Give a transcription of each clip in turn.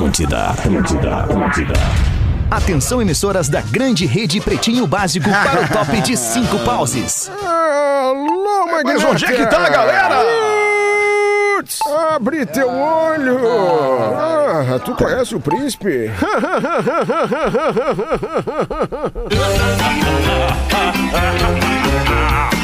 Atlântida, Atlântida, Atlântida. Atenção, emissoras da grande rede Pretinho Básico para o top de cinco pauses. Alô, Mas Magnata! onde é que tá a galera? Abre teu olho! Ah, tu conhece o príncipe?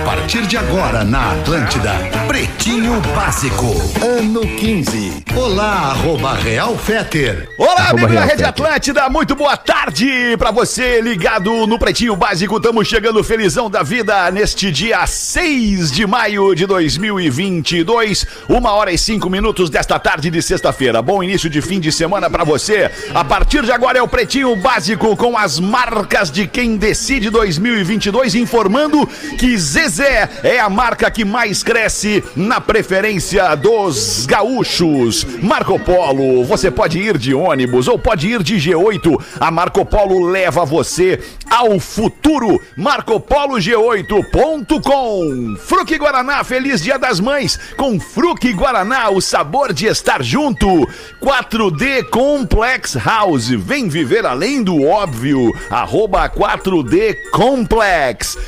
A partir de agora na Atlântida, Pretinho Básico, ano 15. Olá, arroba Real Feter. Olá, amigo da Rede Fetter. Atlântida, muito boa tarde pra você ligado no Pretinho Básico. Estamos chegando felizão da vida neste dia 6 de maio de 2022, uma hora e cinco minutos desta tarde de sexta-feira. Bom início de fim de semana pra você. A partir de agora é o Pretinho Básico com as marcas de quem decide 2022, informando que Zezé é a marca que mais cresce na preferência dos gaúchos. Marco Polo, você pode ir de ônibus ou pode ir de G8. A Marco Polo leva você ao futuro. MarcoPoloG8.com. Fruque Guaraná, feliz Dia das Mães. Com Fruque Guaraná, o sabor de estar junto. 4D Complex House. Vem viver além do óbvio. Arroba 4D Complex.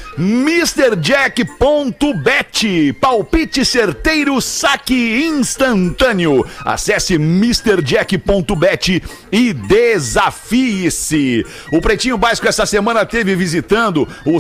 MrJack.bet. Palpite certeiro, saque instantâneo. Acesse MrJack.bet e desafie-se. O Pretinho Básico essa semana teve visitando o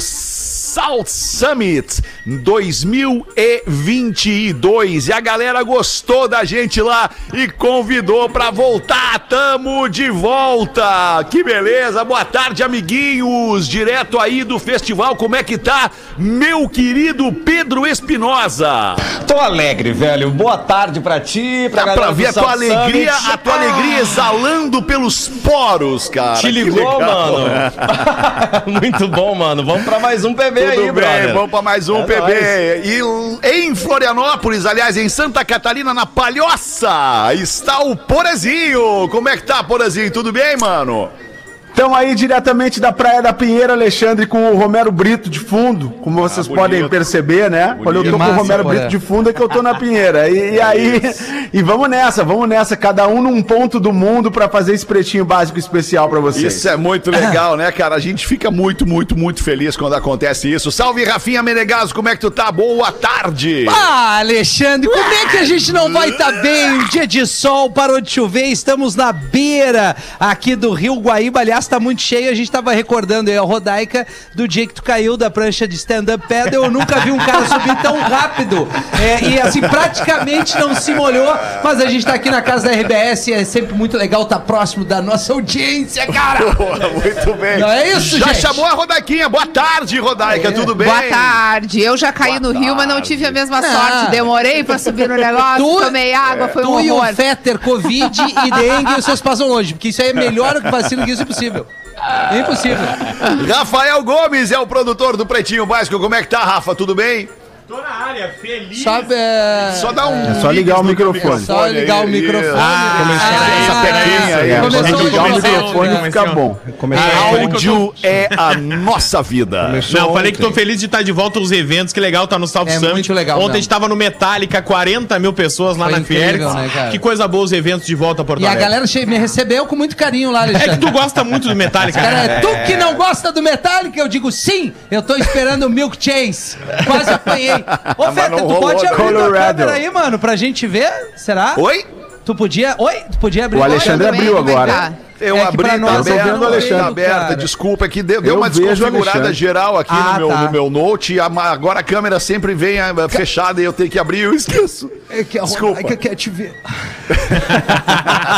South Summit 2022 e a galera gostou da gente lá e convidou pra voltar. Tamo de volta. Que beleza. Boa tarde, amiguinhos. Direto aí do festival. Como é que tá, meu querido Pedro Espinosa? Tô alegre, velho. Boa tarde pra ti, pra Dá pra ver a tua South alegria, Summit. a tua alegria exalando pelos poros, cara. Te ligou, mano? Muito bom, mano. Vamos pra mais um PB aí, Tudo bem, brother. vamos pra mais um É PB. nóis. E em Florianópolis, aliás, em Santa Catarina, na Palhoça, está o Porazinho. Como é que tá, Porazinho? Tudo bem, mano? Estamos aí diretamente da Praia da Pinheira, Alexandre, com o Romero Brito de fundo, como vocês Ah, bonito. podem perceber, né? Quando eu tô com o Romero. Brito de fundo é que eu tô na Pinheira. E, e aí, e vamos nessa, vamos nessa, cada um num ponto do mundo pra fazer esse pretinho básico especial pra vocês. Isso é muito legal, né, cara? A gente fica muito, muito, muito feliz quando acontece isso. Salve, Rafinha Menegaso, como é que tu tá? Boa tarde! Ah, Alexandre, como é que a gente não vai estar bem? Um dia de sol, parou de chover, estamos na beira aqui do Rio Guaíba. Aliás, tá muito cheio. A gente tava recordando aí a Rodaica do dia que tu caiu da prancha de stand-up paddle. Eu nunca vi um cara subir tão rápido. É, e assim, praticamente não se molhou. Mas a gente tá aqui na casa da RBS e é sempre muito legal estar próximo da nossa audiência, cara. Boa, muito bem. Não é isso, Já gente? chamou a Rodaiquinha. Boa tarde, Rodaica, tudo bem? Boa tarde. Eu já caí Boa no rio, mas não tarde. tive a mesma Ah. sorte. Demorei pra subir no negócio, Tu- tomei água, foi um tu e horror. o Fetter, Covid e dengue, vocês passam longe, porque isso aí é melhor que vacina que isso é impossível. Impossível. Rafael Gomes é o produtor do Pretinho Básico. Como é que tá, Rafa? Tudo bem? Tô na área, feliz. Sabe, é... Só dá um. É só ligar o microfone. Só ligar o microfone. isso. Ah, essa pequinha aí. É, Começou o ligar o microfone fica bom. Áudio é a nossa vida. Não, eu falei que tô feliz de estar de volta aos eventos, que legal tá no South É Summit. muito legal Ontem mesmo. a gente tava no Metallica, 40 mil pessoas lá Foi na incrível, Fiergs. né, cara? Que coisa boa os eventos de volta a Porto E a Alegre. galera me recebeu com muito carinho lá, É que Alexandre. tu gosta muito do Metallica. Cara, né? é tu que não gosta do Metallica? Eu digo sim, eu tô esperando o Milk Chase. Quase apanhei. Ô, Mas Feta, não tu rolou, pode não. abrir tua Colorado. câmera aí, mano, pra gente ver? Será? Oi? Tu podia... Oi? Tu podia abrir O tua Alexandre abriu agora. Eu É que abri, tá eu tô aberta, Alexandre. tá aberta. Desculpa, é que deu, deu Eu uma desconfigurada geral aqui Ah, no, meu, tá. no meu note. Agora a câmera sempre vem ah, fechada e eu tenho que abrir eu esqueço. É que a Desculpa. Rodaica quer te ver.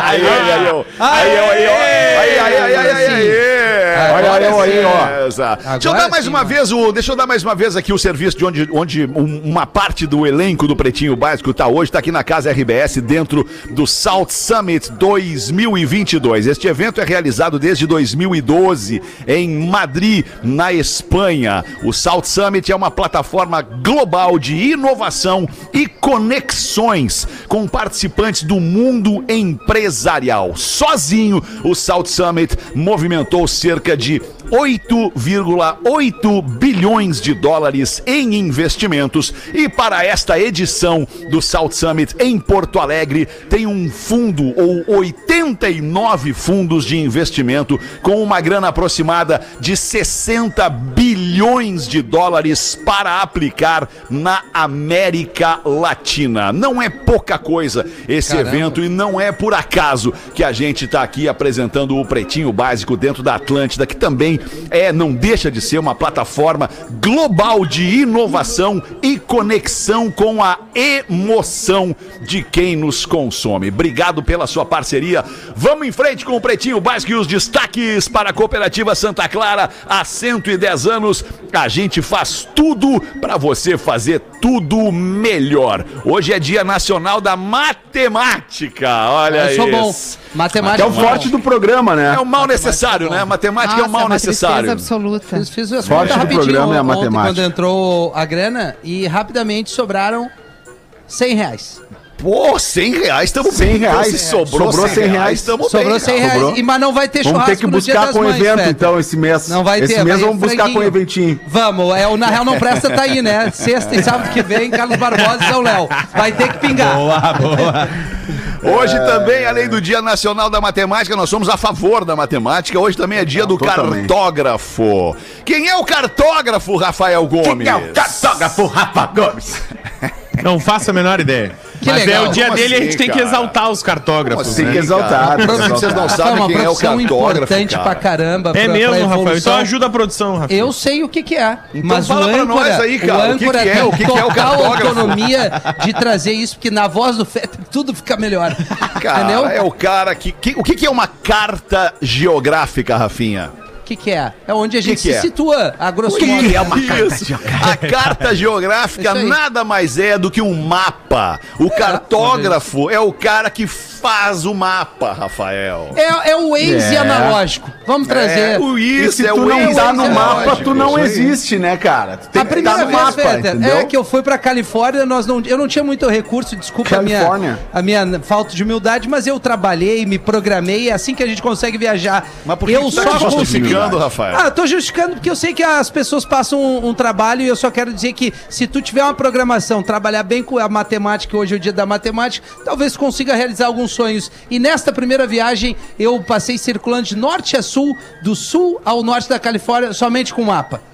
Aí, aí, aí, eu. Aí, eu, aí. Aí, aí, aí, aí, aí, aí. Olha, olha eu aí, ó. Deixa eu dar mais uma vez o, deixa eu dar mais uma vez aqui o serviço de onde, onde um- uma parte do elenco do Pretinho Básico tá hoje, tá aqui na casa RBS dentro do South Summit 2022. Este evento é realizado desde 2012 em Madrid, na Espanha. O South Summit é uma plataforma global de inovação e conexões com participantes do mundo empresarial. Sozinho, o South Summit movimentou cerca de 8,8 bilhões de dólares em investimentos. E para esta edição do South Summit em Porto Alegre, tem um fundo ou 89 fundos de investimento com uma grana aproximada de 60 bilhões de dólares para aplicar na América Latina. Não é pouca coisa esse Caramba. evento e não é por acaso que a gente está aqui apresentando o Pretinho Básico dentro da Atlântida, que também é, não deixa de ser uma plataforma global de inovação e conexão com a emoção de quem nos consome. Obrigado pela sua parceria. Vamos em frente com o Pretinho Básico e os destaques para a Cooperativa Santa Clara. Há 110 anos, a gente faz tudo para você fazer tudo melhor. Hoje é Dia Nacional da Matemática. Olha Eu sou bom. isso. Que Matemática. é o forte do programa, né? É o mal necessário, né? Matemática é o mal necessário. absoluta. Fiz, fiz as Forte do programa é a ontem, matemática. quando entrou a grana e rapidamente sobraram 100 reais. Pô, 100 reais, estamos 100 reais. Se sobrou, Sobrou 100 100 reais, estamos Sobrou bem. 100 cara. reais. Sobrou. E, mas não vai ter Vamos churrasco ter que buscar com Mães, evento, então, esse mês. Não vai ter. Esse mês vamos buscar com franguinho. eventinho. Vamos, é o Na Real Não Presta tá aí, né? Sexta e sábado que vem, Carlos Barbosa e São Léo. Vai ter que pingar. Boa, boa. Hoje também, além do Dia Nacional da Matemática, nós somos a favor da matemática. Hoje também é dia do totalmente. cartógrafo. Quem é o cartógrafo, Rafael Gomes? cartógrafo Rafa Gomes? Não faço a menor ideia. Que Mas legal. é o dia Como dele, a assim, gente tem que cara? exaltar os cartógrafos. Como Tem né? que exaltar. Vocês não sabem quem é o cartógrafo, importante cara. pra caramba. É pra- mesmo, pra Rafael. Então ajuda a produção, Rafael. Eu sei o que que é, Então mas fala o pra âncora, nós aí, cara, o o que âncora que é, o que que é o total cartógrafo? autonomia de trazer isso, porque na voz do Fetter tudo fica melhor. Cara, Entendeu? é o cara que, que- O que, que é uma carta geográfica, Rafinha? O que que é? É onde a gente que se é? situa, a grosso Que modo. é uma carta A carta geográfica nada mais é do que um mapa. O cartógrafo é o cara que faz o mapa, Rafael. É, é o Waze É. analógico. Vamos trazer. É, E isso se é tu o não tá no mapa, tu não existe, né, cara? Tu tem A que primeira estar no vez, mapa, Fetter, entendeu? é que eu fui pra Califórnia, nós não, eu não tinha muito recurso, desculpa a minha, a minha falta de humildade, mas eu trabalhei, me programei, é assim que a gente consegue viajar. Mas por que eu tu tá só justificando, Rafael? Ah, eu tô justificando porque eu sei que as pessoas passam um, um trabalho e eu só quero dizer que se tu tiver uma programação, trabalhar bem com a matemática, hoje é o dia da matemática, talvez consiga realizar alguns sonhos. E nesta primeira viagem, eu passei circulando de norte a sul, do sul ao norte da Califórnia, somente com mapa.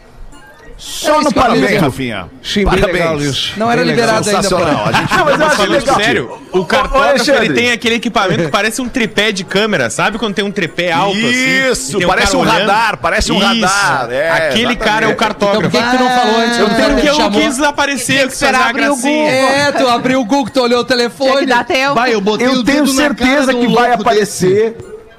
Só no Parabéns. Rafinha. Sim, bem legal Parabéns. isso. Não era liberado ainda. Sensacional. A gente Não, mas eu acho legal. sério, o cartógrafo ele tem aquele equipamento que parece um tripé de câmera, sabe quando tem um tripé alto assim? Isso, parece um radar, parece um Isso. radar, é, Aquele cara é o exatamente. Então por cartógrafo. que, que tu não falou antes? eu tenho que eu chamou? quis aparecer, abrir o gracinha. É, tu abriu o Google, tu olhou o telefone. Vai, eu botei Eu o tenho certeza que vai louco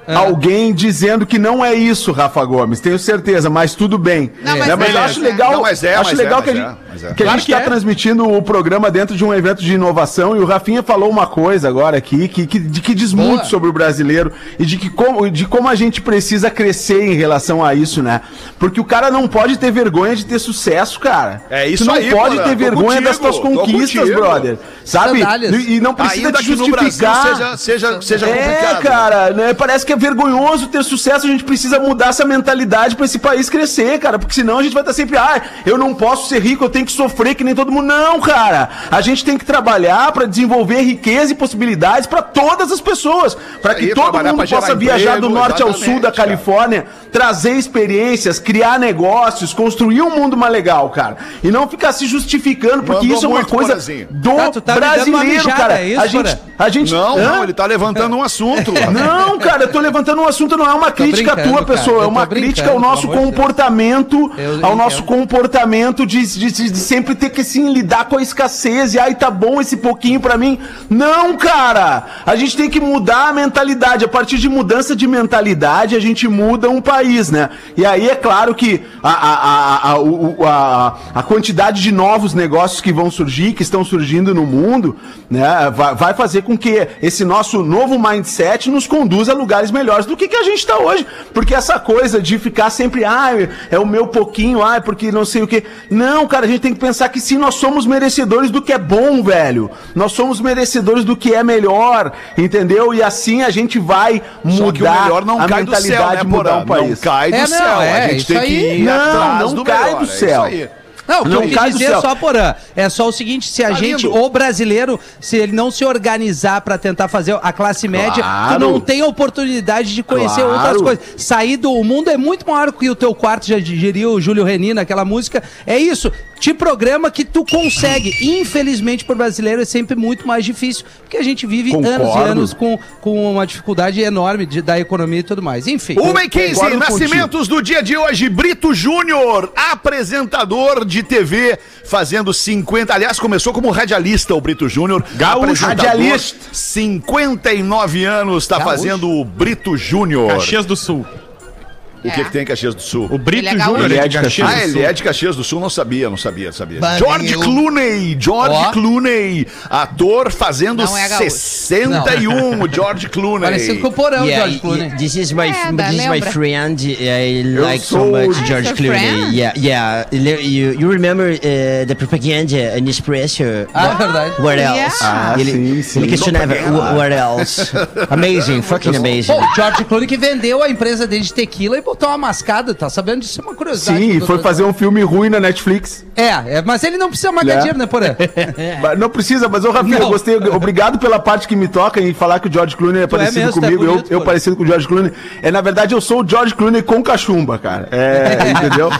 aparecer alguém dizendo que não é isso, Rafa Gomes. Tenho certeza, mas tudo bem. Não, mas Né, mas eu beleza. acho legal, Não, mas é, acho mas é, legal mas que a é, gente, é. que a Claro está é. transmitindo o programa dentro de um evento de inovação e o Rafinha falou uma coisa agora aqui que, que, de que diz Boa. muito sobre o brasileiro e de, que como, de como a gente precisa crescer em relação a isso, né? Porque o cara não pode ter vergonha de ter sucesso, cara. É isso tu não aí, pode Porã. ter Tô vergonha das contigo, tuas tô conquistas, brother. Sabe? Sandálias. E, e não precisa Ainda te que no Brasil justificar. seja, seja, seja É, complicado. cara, né? Parece que é vergonhoso ter sucesso, a gente precisa mudar essa mentalidade pra esse país crescer, cara, porque senão a gente vai estar sempre, ah, eu não posso ser rico, eu tenho que sofrer que nem todo mundo. Não, cara. A gente tem que trabalhar pra desenvolver riqueza e possibilidades pra todas as pessoas, pra que aí, todo mundo possa viajar do emprego, norte ao sul da cara. Califórnia, trazer experiências, criar negócios, construir um mundo mais legal, cara. E não ficar se justificando, porque Mandou isso é uma coisa Porazinho. do Tá, tá brasileiro, mijada, cara. é isso, a gente, a gente Não, não, ele tá levantando um assunto. Não, cara, eu tô levantando um assunto, não é uma crítica brincando, tua, pessoa, é uma crítica ao nosso de comportamento, Eu ao nosso entendo. comportamento de, de, de- sempre ter que assim, lidar com a escassez e ai, tá bom esse pouquinho pra mim. Não, cara! A gente tem que mudar a mentalidade. A partir de mudança de mentalidade, a gente muda um país, né? E aí é claro que a, a, a, a, a quantidade de novos negócios que vão surgir, que estão surgindo no mundo, né, vai, vai fazer com que esse nosso novo mindset nos conduza a lugares melhores do que, que a gente tá hoje. Porque essa coisa de ficar sempre, ah, é o meu pouquinho, ah, é porque não sei o quê. Não, cara, a gente tem que pensar que sim, nós somos merecedores do que é bom, velho. Nós somos merecedores do que é melhor, entendeu? E assim a gente vai Só que o mudar melhor não a cai do mentalidade céu, né, de mudar um país. Não cai do É, não, céu. é, a gente tem que aí. ir Não, atrás não do cai melhor, do é isso céu. aí. Não, o que Não eu quis dizer céu. só, Porã, é só o seguinte, se a Tá gente, lindo. o brasileiro, se ele não se organizar pra tentar fazer a classe média, tu Claro. não tem oportunidade de conhecer Claro. outras coisas. Sair do mundo é muito maior que o teu quarto, já diria o Júlio Reni naquela música. É isso, te programa que tu consegue. Infelizmente, pro brasileiro é sempre muito mais difícil, porque a gente vive anos e Concordo. anos com, com uma dificuldade enorme de- da economia e tudo mais. Enfim. Uma e 15, Concordo nascimentos do dia de hoje. Brito Júnior, apresentador de TV, fazendo 50. Aliás, começou como radialista o Brito Júnior. Gaúcho. Radialista. 59 anos, está fazendo o Brito Júnior. Caxias do Sul. O que, É. que tem em Caxias do Sul? O Brito Ele é. Júnior Ele é é de de Caxias Ah, do ele Sul. é de Caxias do Sul, não sabia, não sabia, sabia. Bah, George. Clooney, George Ó. Clooney, ator fazendo Não é gaúcho. 61, o George Clooney. Parecido com o Porão, Yeah, George Clooney. yeah, this is my É, f- this is my lembra? friend. I like so sou- much Ah, George seu Clooney. friend? Yeah, yeah. You, you remember uh, the propaganda in Espresso? Ah, é verdade. What Yeah. else? Ah, ele, sim, sim. ele questionava "Wh- what else? Amazing, fucking amazing. O George Clooney que vendeu a empresa dele de tequila e botou uma mascada, tá sabendo disso? É uma curiosidade. Sim, foi fazer um filme ruim na Netflix. É, é, mas ele não precisa mais ganhar Né? dinheiro, né, Porã? Mas Não precisa, mas ô Rafinha, Não. eu gostei. Obrigado pela parte que me toca em falar que o George Clooney é parecido mesmo, tu é comigo. bonito, eu, eu parecido com o George Clooney. É, na verdade, eu sou o George Clooney com cachumba, cara. É, entendeu?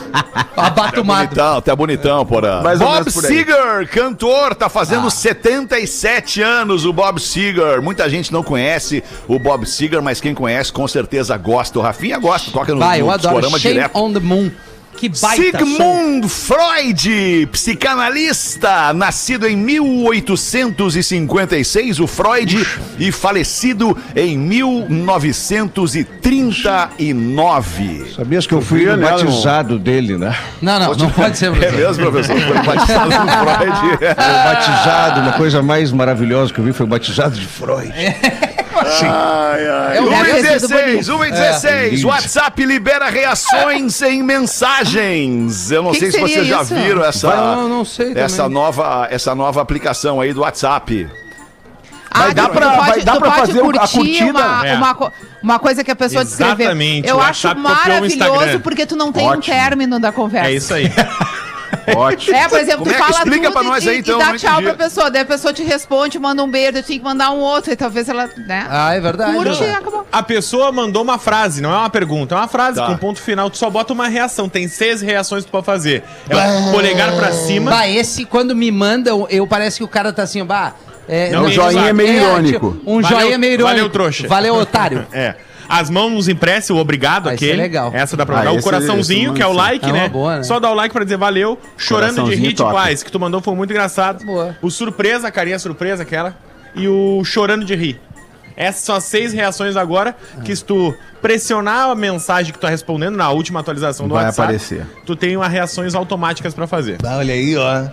Abato o mato. Bonitão, tá bonitão, porra. Mais ou Bob por. Seger, cantor, tá Ah. fazendo 77 anos o Bob Seger. Muita gente não conhece o Bob Seger, mas quem conhece com certeza gosta. O Rafinha gosta, toca no, Vai, eu adoro. Shame direto. on the Moon. Que baita som. Sigmund Freud, psicanalista, nascido em 1856, o Freud, e falecido em 1939. Sabias que eu fui batizado dele, né? Não, não, não pode ser. É professor. mesmo, professor? Foi batizado no Freud. Foi batizado, uma coisa mais maravilhosa que eu vi foi o batizado de Freud. Ai, ai. É o 1 e Deve ter sido 16, 1 e 16. É. WhatsApp libera reações em mensagens. Eu não Que sei que se vocês já viram essa, eu não sei essa, também. nova, essa nova aplicação aí do WhatsApp. Ah, dar tu- pra- pode, vai dar pra fazer a curtida? Uma, É. uma, uma coisa que a pessoa descreveu. Exatamente, Eu acho maravilhoso porque tu não tem um Ótimo. término da conversa. É isso aí. Ótimo. É, por exemplo, Como tu é que fala explica tudo pra nós e, aí, e então, dá não tchau pra pessoa. Daí a pessoa te responde, manda um beijo, eu tinha que mandar um outro, e talvez ela, né? Ah, é verdade. Curte e acabou. A pessoa mandou uma frase, não é uma pergunta, é uma frase Tá. com ponto final. Tu só bota uma reação. Tem seis reações que tu pode fazer. É o polegar pra cima. Bah, esse, quando me mandam, eu parece que o cara tá assim, bah. É, Não, Um joinha é meio irônico. tipo, um Valeu- joinha meio irônico. valeu, trouxa. Valeu, otário. É. As mãos impressas, o obrigado, Ah, isso é aquele. legal. Essa dá pra Ah, mandar. o esse- coraçãozinho, que é o não like, É né? boa, né? Só dá o like pra dizer valeu. Chorando de rir, toca. tipo, ah, que tu mandou foi muito engraçado. Boa. O surpresa, a carinha surpresa, aquela. E o chorando de rir. Essas são as seis reações agora que se tu pressionar a mensagem que tu tá respondendo na última atualização do Vai WhatsApp, aparecer. tu tem umas reações automáticas pra fazer. Bah, olha aí, ó.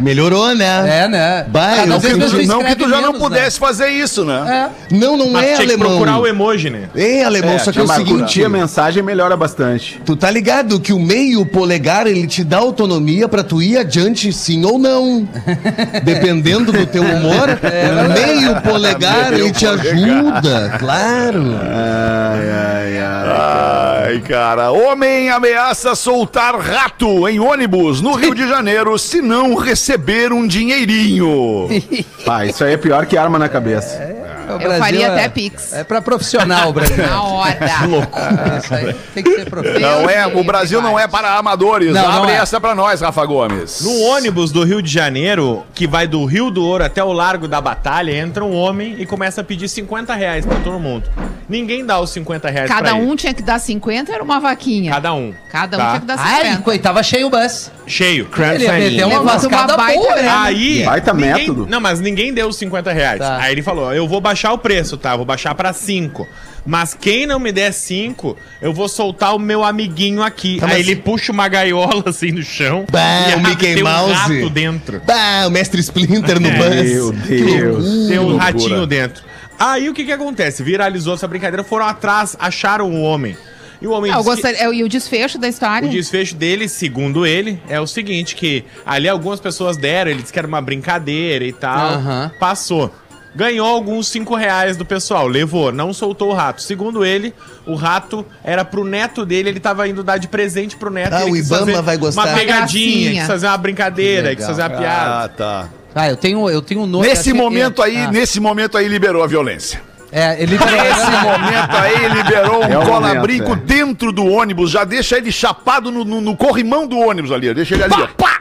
Melhorou, né? É, né? Bah, Cada eu vez tu Não que escreve tu já não menos, né? pudesse fazer isso, né? Não, não Mas é tinha que alemão. procurar o emoji, né? É alemão, É, só que é o Mas seguinte. curtir a mensagem melhora bastante. Tu tá ligado que o meio polegar ele te dá autonomia pra tu ir adiante sim ou não. Dependendo do teu humor, o meio polegar Meio ele te polegar. ajuda, claro. Ai, ai, ai. Ai, cara. Homem ameaça soltar rato em ônibus no Rio de Janeiro se não receber um dinheirinho. Pá, isso aí é pior que arma na cabeça. O Eu Brasil faria é- até Pix. É pra profissional, Brasil. Na hora. É isso aí. Tem que ser profissional. Não é, o Brasil não é para amadores. Não, não Abre é. essa pra nós, Rafa Gomes. No ônibus do Rio de Janeiro, que vai do Rio do Ouro até o Largo da Batalha, entra um homem e começa a pedir 50 reais pra todo mundo. Ninguém dá os 50 reais Cada pra um ele. tinha que dar 50, era uma vaquinha. Cada um. Cada um Tá? tinha que dar Ah, ele 50. coi- tava cheio o bus. Cheio. Ele ia meter uma vascada baita boa, né? Aí. Baita ninguém- método. Não, mas ninguém deu os 50 reais. Tá. Aí ele falou: eu vou baixar o preço, tá? Vou baixar pra 5. Mas quem não me der 5, eu vou soltar o meu amiguinho aqui. Tá, Aí ele puxa uma gaiola assim no chão. Bah, e o Mickey tem um Mouse. rato dentro. Bah, o mestre Splinter no É. bus. Meu Deus. Tem um ratinho dentro. Aí o que que acontece? Viralizou essa brincadeira, foram atrás, acharam o homem. E o homem eu disse que- gostaria, é, e o desfecho da história? o desfecho dele, segundo ele, é o seguinte, que ali algumas pessoas deram, ele disse que era uma brincadeira e tal. Passou. Ganhou alguns 5 reais do pessoal, levou, não soltou o rato. Segundo ele, o rato era pro neto dele, ele tava indo dar de presente pro neto. Ah, ele o Ibama vai gostar. Uma pegadinha, quis fazer uma brincadeira, Que quis fazer uma piada. Ah, tá. Ah, eu tenho, eu tenho um nome. Nesse que- momento aí, Ah, nesse momento aí liberou a violência. É, ele liberou. Nesse momento aí, liberou um É cola-brinco momento, dentro do ônibus. Já deixa ele chapado no, no- no corrimão do ônibus ali. Deixa ele ali, ó. Pá!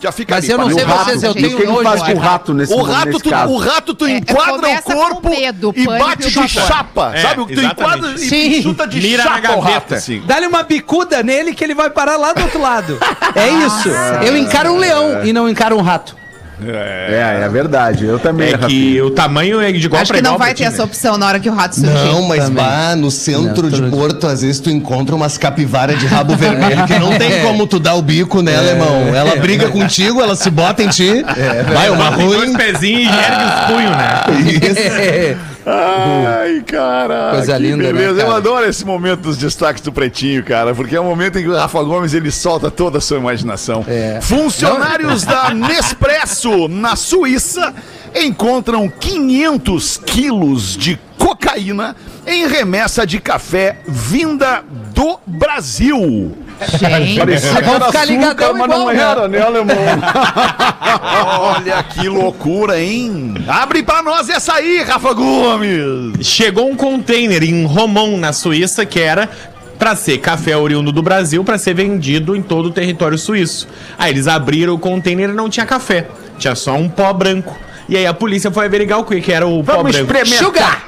Já fica Mas ali. eu não pá. sei o rato- vocês, eu o que tenho que nojo. faz com o de rato nesse, O rato, nesse tu, caso? o rato, tu É, enquadra o corpo medo, e bate de chapa. É, sabe? Tu enquadra e Sim. chuta de Mira chapa o rato, gaveta. assim. Dá-lhe uma bicuda nele que ele vai parar lá do outro lado. É isso. Eu encaro um leão e não encaro um rato. É, é verdade. Eu também, É que o tamanho é de igual Acho que não vai ter essa né? opção na hora que o rato surgir. Não, mas Também. bah, no centro Não, de Porto, às vezes tu encontra umas capivaras de rabo vermelho que não tem como tu dar o bico nela, irmão. Ela briga contigo, ela se bota em ti. vai uma Tem dois ruim. pezinhos e ergue os punhos, né? Isso. Ai, cara. Coisa que linda, né, beleza. Eu cara? adoro esse momento dos destaques do Pretinho, cara, porque é o momento em que o Rafa Gomes ele solta toda a sua imaginação. É. Funcionários da Nespresso, na Suíça, encontram 500 quilos de cocaína em remessa de café vinda do Brasil. Gente, Vamos ficar ligadão igual, né? né, alemão? Olha que loucura, hein? Abre pra nós essa aí, Rafa Gomes. Chegou um container em Romão, na Suíça, que era pra ser café oriundo do Brasil, pra ser vendido em todo o território suíço. Aí eles abriram o container e não tinha café, tinha só um pó branco. E aí a polícia foi averiguar o que que era o pó Vamos branco. experimentar. Sugar!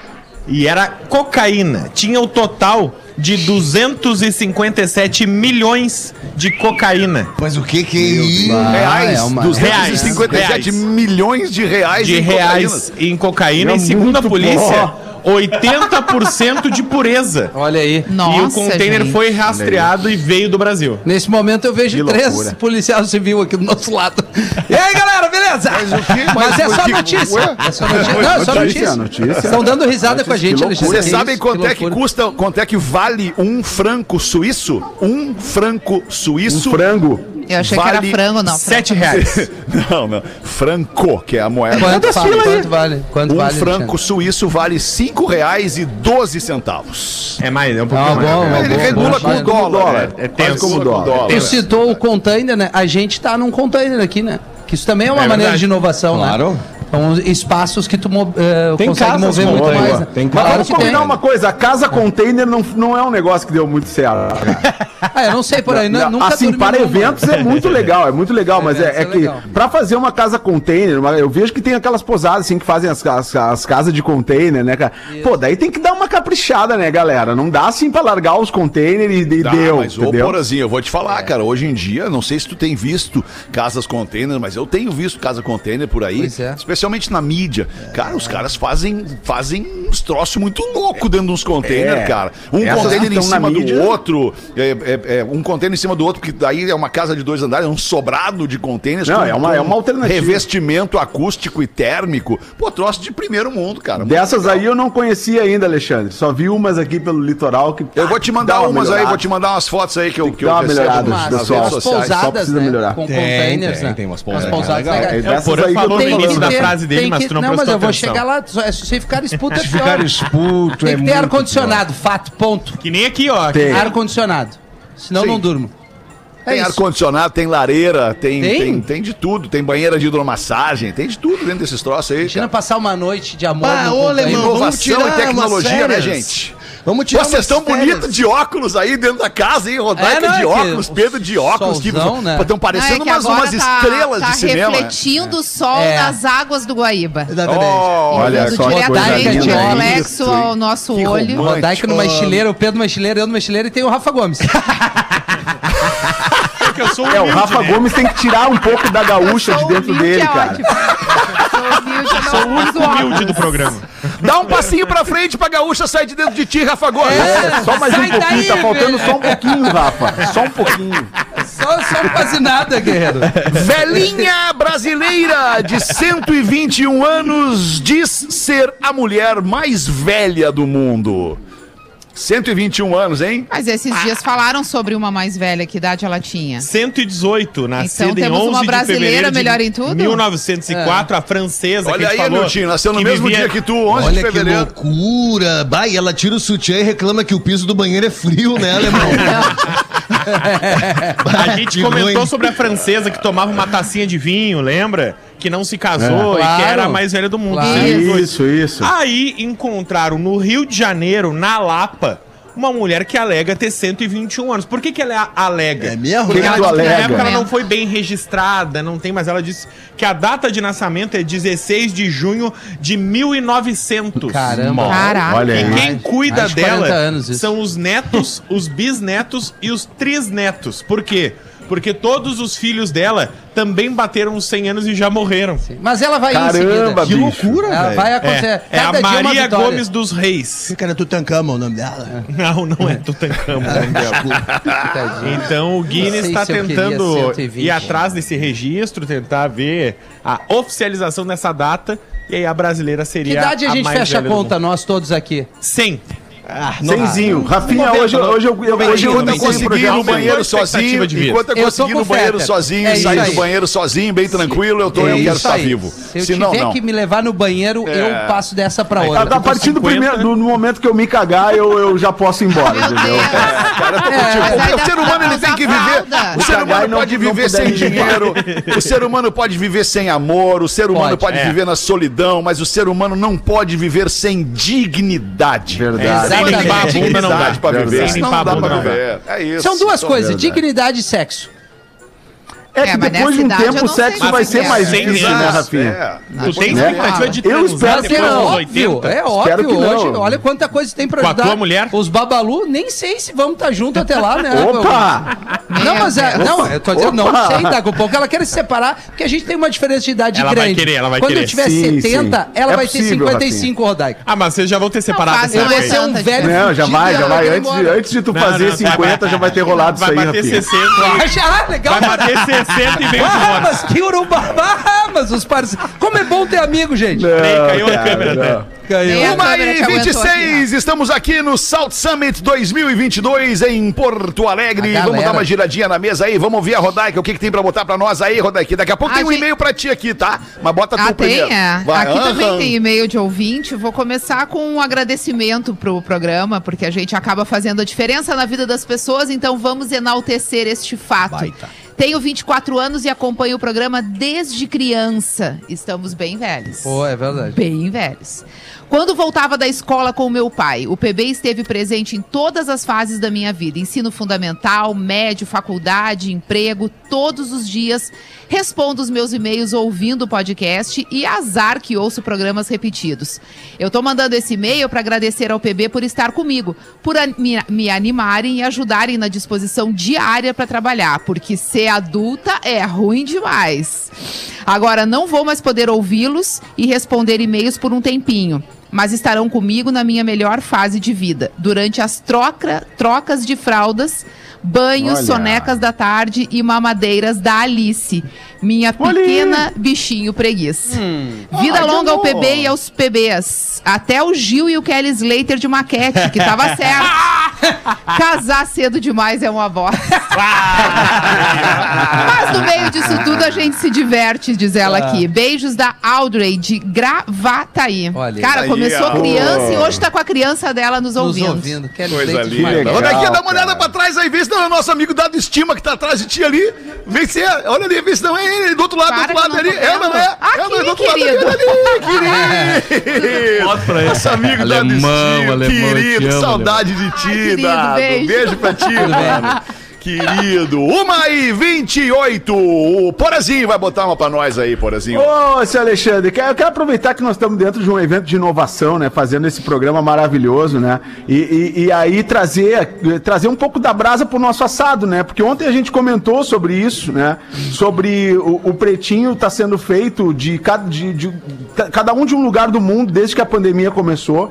E era cocaína. Tinha o total de 257 milhões de cocaína. Mas o que que é isso? Reais, é uma- 257 Reais. milhões de reais De em reais em cocaína. É e segundo a polícia, 80% de pureza. Olha aí. Nossa, e o container gente. foi rastreado e veio do Brasil. Nesse momento eu vejo Que três loucura. policiais civil aqui do nosso lado. E aí, galera, beleza? Mas, Mas é o só que- notícia. É só notícia. Não, é só Notícia, notícia. notícia. Estão dando risada com a gente, Que Alexandre. Vocês Que sabem isso, quanto é que custa, quanto é que vale um franco suíço? Um franco suíço. Um frango. eu achei que era Vale frango, não. Sete reais. Não, não. Franco, que é a moeda. Quanto, fala, quanto vale? Quanto Um vale, franco Alexandre? suíço vale R$ 5,12 centavos. É mais, é um Ah, pouquinho mais. bom, Ele bom, regula bom, com o dólar. É, É tenso. quase como o dólar. dólar. Tu citou o container, né? A gente tá num container aqui, né? Que isso também é uma É maneira verdade. de inovação, Claro. né? São espaços que tu eh, Tem consegue casas mover muito mais. né? Tem Mas claro Vamos que tem. combinar uma coisa, a casa container não, não é um negócio que deu muito certo. Ah, eu não sei por aí, Não, nunca assim, para eventos é muito legal, é muito legal, mas é, é é que legal. pra fazer uma casa container, eu vejo que tem aquelas posadas assim que fazem as, as, as casas de container, né, cara? Pô, daí tem que dar uma caprichada, né, galera? Não dá assim pra largar os containers e, e Tá, deu, mas ô entendeu? Porazinho, eu vou te falar, cara, hoje em dia, não sei se tu tem visto casas container, mas eu tenho visto casa container por aí, Pois é. especialmente na mídia. Cara, os caras fazem, fazem uns troços muito loucos dentro dos containers, É. cara. Um Essas container em cima do outro, é, é- é um container em cima do outro, porque daí é uma casa de dois andares, é um sobrado de containers. Não, é uma- é uma alternativa. Revestimento acústico e térmico. Pô, troço de primeiro mundo, cara. Dessas aí eu não conhecia ainda, Alexandre. Só vi umas aqui pelo litoral que. Eu vou te mandar uma umas aí, melhorada. vou te mandar umas fotos aí que eu, que eu uma recebo melhorada, nas pessoal. redes sociais. só pousadas, precisa né? melhorar. Com Tem, containers, tem, né? tem umas As pousadas legais. É É, Porã aí falou no Tem início da frase dele, tem mas tu não, Não, mas eu vou chegar lá, só- se você ficar disputa é Ficar pior. esputo Tem é que ter ar-condicionado, fato, ponto. Que nem aqui, ó. Tem. Ar-condicionado. Senão não durmo. É Tem ar-condicionado, tem lareira, tem, Tem? tem? Tem, de tudo. Tem banheira de hidromassagem, tem de tudo dentro desses troços aí. Imagina Cara. passar uma noite de amor Ah, ô, alemão, Inovação e tecnologia, né, gente? Vamos tirar Vocês estão bonitos de óculos aí dentro da casa, hein? Rodaica É, não, é de que óculos, o Pedro de óculos, solzão, que né? estão Não, é parecendo que umas, umas tá- estrelas tá de cinema. refletindo o sol É. nas águas do Guaíba. Exatamente. Oh, Olha só que diretamente reflexo Isso, ao nosso que olho. romântico. Rodaica numa estileira, o Pedro numa estileira, eu numa estileira e tem o Rafa Gomes. Sou É, o Rafa né? Gomes tem que tirar um pouco da gaúcha de dentro humilde, dele, é cara. Sou humilde, do programa. Dá um passinho pra frente pra gaúcha sair de dentro de ti, Rafa Gomes. É, só mais um pouquinho, daí, tá faltando guerreiro. só um pouquinho, Rafa. Só um pouquinho. Só, só quase nada, guerreiro. Velhinha brasileira de 121 anos diz ser a mulher mais velha do mundo. 121 anos, hein? Mas esses dias falaram sobre uma mais velha, que idade ela tinha? 118, nascida Então temos em 11 uma de brasileira fevereiro de melhor em tudo? 1904, a francesa que Olha a gente aí, falou, Miltinho, nasceu no que mesmo vivia- dia que tu, 11 de Olha que fevereiro. loucura. Bah, e ela tira o sutiã e reclama que o piso do banheiro é frio, né, alemão? A gente Que comentou sobre a francesa que tomava uma tacinha de vinho, lembra? Que não se casou É. e que era Claro. a mais velha do mundo. Claro. 118. Isso, isso. Aí encontraram no Rio de Janeiro, na Lapa, uma mulher que alega ter 121 anos. Por que, que ela é alega? É mesmo? Porque Que ela que na alega? época ela não foi bem registrada, não tem, mas ela disse que a data de nascimento é 16 de junho de 1900. Caramba. Caraca. Olha E quem cuida mais de 40 dela anos são os netos, os bisnetos e os trisnetos. Por quê? Porque todos os filhos dela também bateram os 100 anos e já morreram. Mas ela vai Caramba, seguida. bicho. Ela velho. vai acontecer. É, é a Maria. Gomes dos Reis. Fica na Tutankhamon o nome dela. Não, não é Tutankhamon o nome dela. Tadinho. Então o Guinness está tentando 120. ir atrás desse registro, tentar ver a oficialização dessa data. E aí a brasileira Que seria idade a gente mais fecha a conta, nós todos aqui? 100. Cenzinho. Rafinha, Noventa, hoje, hoje eu, eu, hoje eu Enquanto eu consegui ir no banheiro sozinho, expectativa de vida? enquanto eu Eu consegui no banheiro sozinho, É sair do banheiro sozinho, bem tranquilo, eu, tô, eu É quero isso estar vivo. Se eu tiver não. que me levar no banheiro, É. eu passo dessa pra outra. a partir do, 50. primeiro, do momento que eu me cagar, eu, eu já posso ir embora, entendeu? Cara, eu tô É, contigo. o ser humano ele tem que viver. O ser humano não- pode viver sem ir dinheiro. O ser humano pode viver sem amor. O ser humano Pode, é. viver na solidão. Mas o ser humano não pode viver sem dignidade. Verdade. Sem limpar a bunda não dá. Pra viver. Sem não dá limpar a pra bunda não viver. É isso. São duas coisas, dignidade e sexo. É que É, depois de um eu tempo o não sexo vai é ser que mais é. difícil, né, Rafinha? É. Tu tem Né? expectativa de Eu espero que depois é óbvio, 80? é óbvio. que não. Hoje, olha quanta coisa tem pra Com a ajudar. tua mulher? Os babalu, nem sei se vamos estar juntos até lá, né? Opa! Não, mas é, não, eu tô dizendo, Opa! não sei, daqui a pouco ela quer se separar, porque a gente tem uma diferença de idade Ela vai grande. querer, ela vai Quando querer. eu tiver Sim, 70, sim. ela É vai ter possível, 55, Rodaica. Ah, mas vocês já vão ter separado Eu essa vou mais ser um velho Não, já vai, já ela vai. Antes, de tu Não, fazer não, 50, já vai ter rolado isso Vai aí, bater Rafinha. 60. Ah, legal. Vai bater 60 e vem Ah, embora. mas que urubabá, mas os parceiros. Como é bom ter amigo, gente. Peraí, caiu a cara, câmera, não. né? Caiu. A Uma câmera e te aguentou 26, estamos aqui no South Summit 2022 em Porto Alegre. A Vamos dar uma giradinha na mesa aí, vamos ouvir a Rodaica, o que, que tem pra botar pra nós aí, Rodaica. Daqui a pouco A tem um gente- e-mail pra ti aqui, tá? Mas bota tu Ah, tem? primeiro. É. Vai, Aqui também aham. tem e-mail de ouvinte. Vou começar com um agradecimento pro programa, porque a gente acaba fazendo a diferença na vida das pessoas, então vamos enaltecer este fato. Tenho 24 anos e acompanho o programa desde criança. Estamos bem velhos. Pô, é verdade. Bem velhos. Quando voltava da escola com o meu pai, o PB esteve presente em todas as fases da minha vida: ensino fundamental, médio, faculdade, emprego, todos os dias. Respondo os meus e-mails ouvindo o podcast e azar que ouço programas repetidos. Eu tô mandando esse e-mail para agradecer ao PB por estar comigo, por me, me animarem e ajudarem na disposição diária para trabalhar, porque ser adulta é ruim demais. Agora não vou mais poder ouvi-los e responder e-mails por um tempinho. Mas estarão comigo na minha melhor fase de vida, durante as troca, trocas de fraldas, banhos, Olha. sonecas da tarde e mamadeiras da Alice, minha pequena bichinho preguiça. Vida longa ao PB e aos PBs. Até o Gil e o Kelly Slater de maquete, que tava certo. Casar cedo demais é uma bosta. Mas no meio disso tudo a gente se diverte, diz ela aqui. Beijos da Audrey de Gravataí. Olha Cara, aí, começou ó. criança e hoje tá com a criança dela nos Nos ouvindo. ouvindo. Kelly Coisa linda. legal, Olha aqui, dá uma olhada cara. pra trás aí, vê se não é o nosso amigo Dado Estima que tá atrás de ti ali. Vê se é. Olha ali, vê se não é ele. Do outro lado, Para do outro lado que ali. tô É, não é? não Aqui, do outro lado querido. ali, querido. Bota pra ele. Nosso amigo Dado Alemão, Estima, alemão, querido. Saudade de ti, Ai, querido, Dado. beijo. Beijo pra ti, mano. Querido, uma e 28. O Porazinho vai botar uma pra nós aí, Porazinho. Ô, seu Alexandre, eu quero aproveitar que nós estamos dentro de um evento de inovação, né? Fazendo esse programa maravilhoso, né? E, e- e aí trazer, trazer um pouco da brasa pro nosso assado, né? Porque ontem a gente comentou sobre isso, né? Sobre o, o pretinho tá sendo feito de, cada- de, de- cada um de um lugar do mundo desde que a pandemia começou.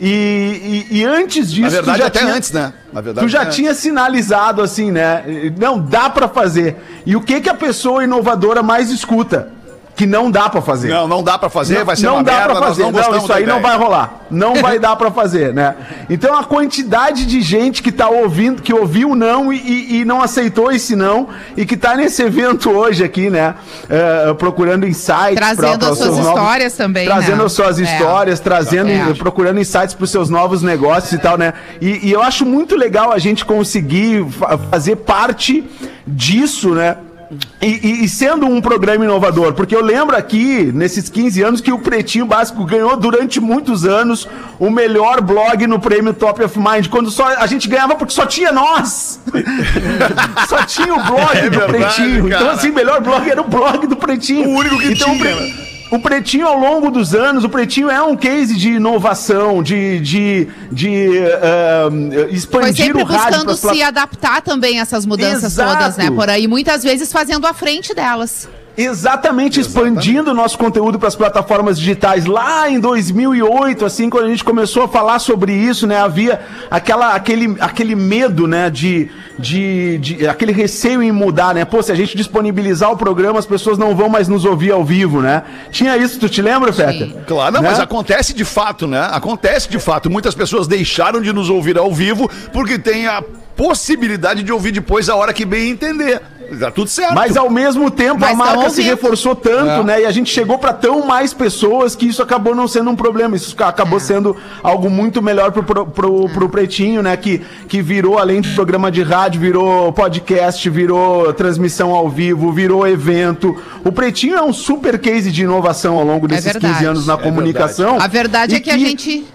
E, e- e antes disso. Na tu verdade, já até tinha- antes, né? Na verdade, Tu já até tinha sinalizado assim, né? Não, dá pra fazer. E o que que a pessoa inovadora mais escuta? Que não dá pra fazer. Não, não dá pra fazer, Não- vai ser não uma dá merda, pra fazer. não Não, gostamos isso aí não vai rolar. Não vai dar pra fazer, né? Então a quantidade de gente que tá ouvindo, que ouviu não e, e- e não aceitou esse não e que tá nesse evento hoje aqui, né? eh, procurando insights. Trazendo pra as suas novos- histórias também, Trazendo né? as suas É. histórias, trazendo, É. procurando insights para os seus novos negócios e tal, né? E, e eu acho muito legal a gente conseguir fa- fazer parte disso, né? E, e- sendo um programa inovador, porque eu lembro aqui, nesses 15 anos, que o Pretinho Básico ganhou durante muitos anos o melhor blog no prêmio Top of Mind, quando só a gente ganhava porque só tinha nós! só tinha o blog É do verdade, Pretinho. Então, cara. assim, o melhor blog era o blog do Pretinho. O único que então, o tinha, Pre- né? O Pretinho, ao longo dos anos, o Pretinho é um case de inovação, de, de, de Foi expandir sempre o rádio buscando se plat- adaptar também a essas mudanças Exato. todas, né? Por aí, muitas vezes fazendo à frente delas. Exatamente, expandindo o nosso conteúdo para as plataformas digitais. Lá em 2008, assim, quando a gente começou a falar sobre isso, né, havia aquela, aquele, aquele medo, né, de, de, de- aquele receio em mudar, né? Pô, se a gente disponibilizar o programa, as pessoas não vão mais nos ouvir ao vivo, né? Tinha isso, tu te lembra, Feta? Claro, não, Né? mas acontece de fato, né? Acontece de fato. Muitas pessoas deixaram de nos ouvir ao vivo porque tem a possibilidade de ouvir depois a hora que bem entender. Tá tudo certo. Mas ao mesmo tempo Mas a marca tão se reforçou tanto, né? E a gente chegou para tão mais pessoas que isso acabou não sendo um problema. Isso acabou sendo algo muito melhor pro, pro, pro, pro Pretinho, né? Que, que virou, além de programa de rádio, virou podcast, virou transmissão ao vivo, virou evento. O Pretinho é um super case de inovação ao longo desses 15 verdade. anos na É comunicação. A verdade é que, a gente.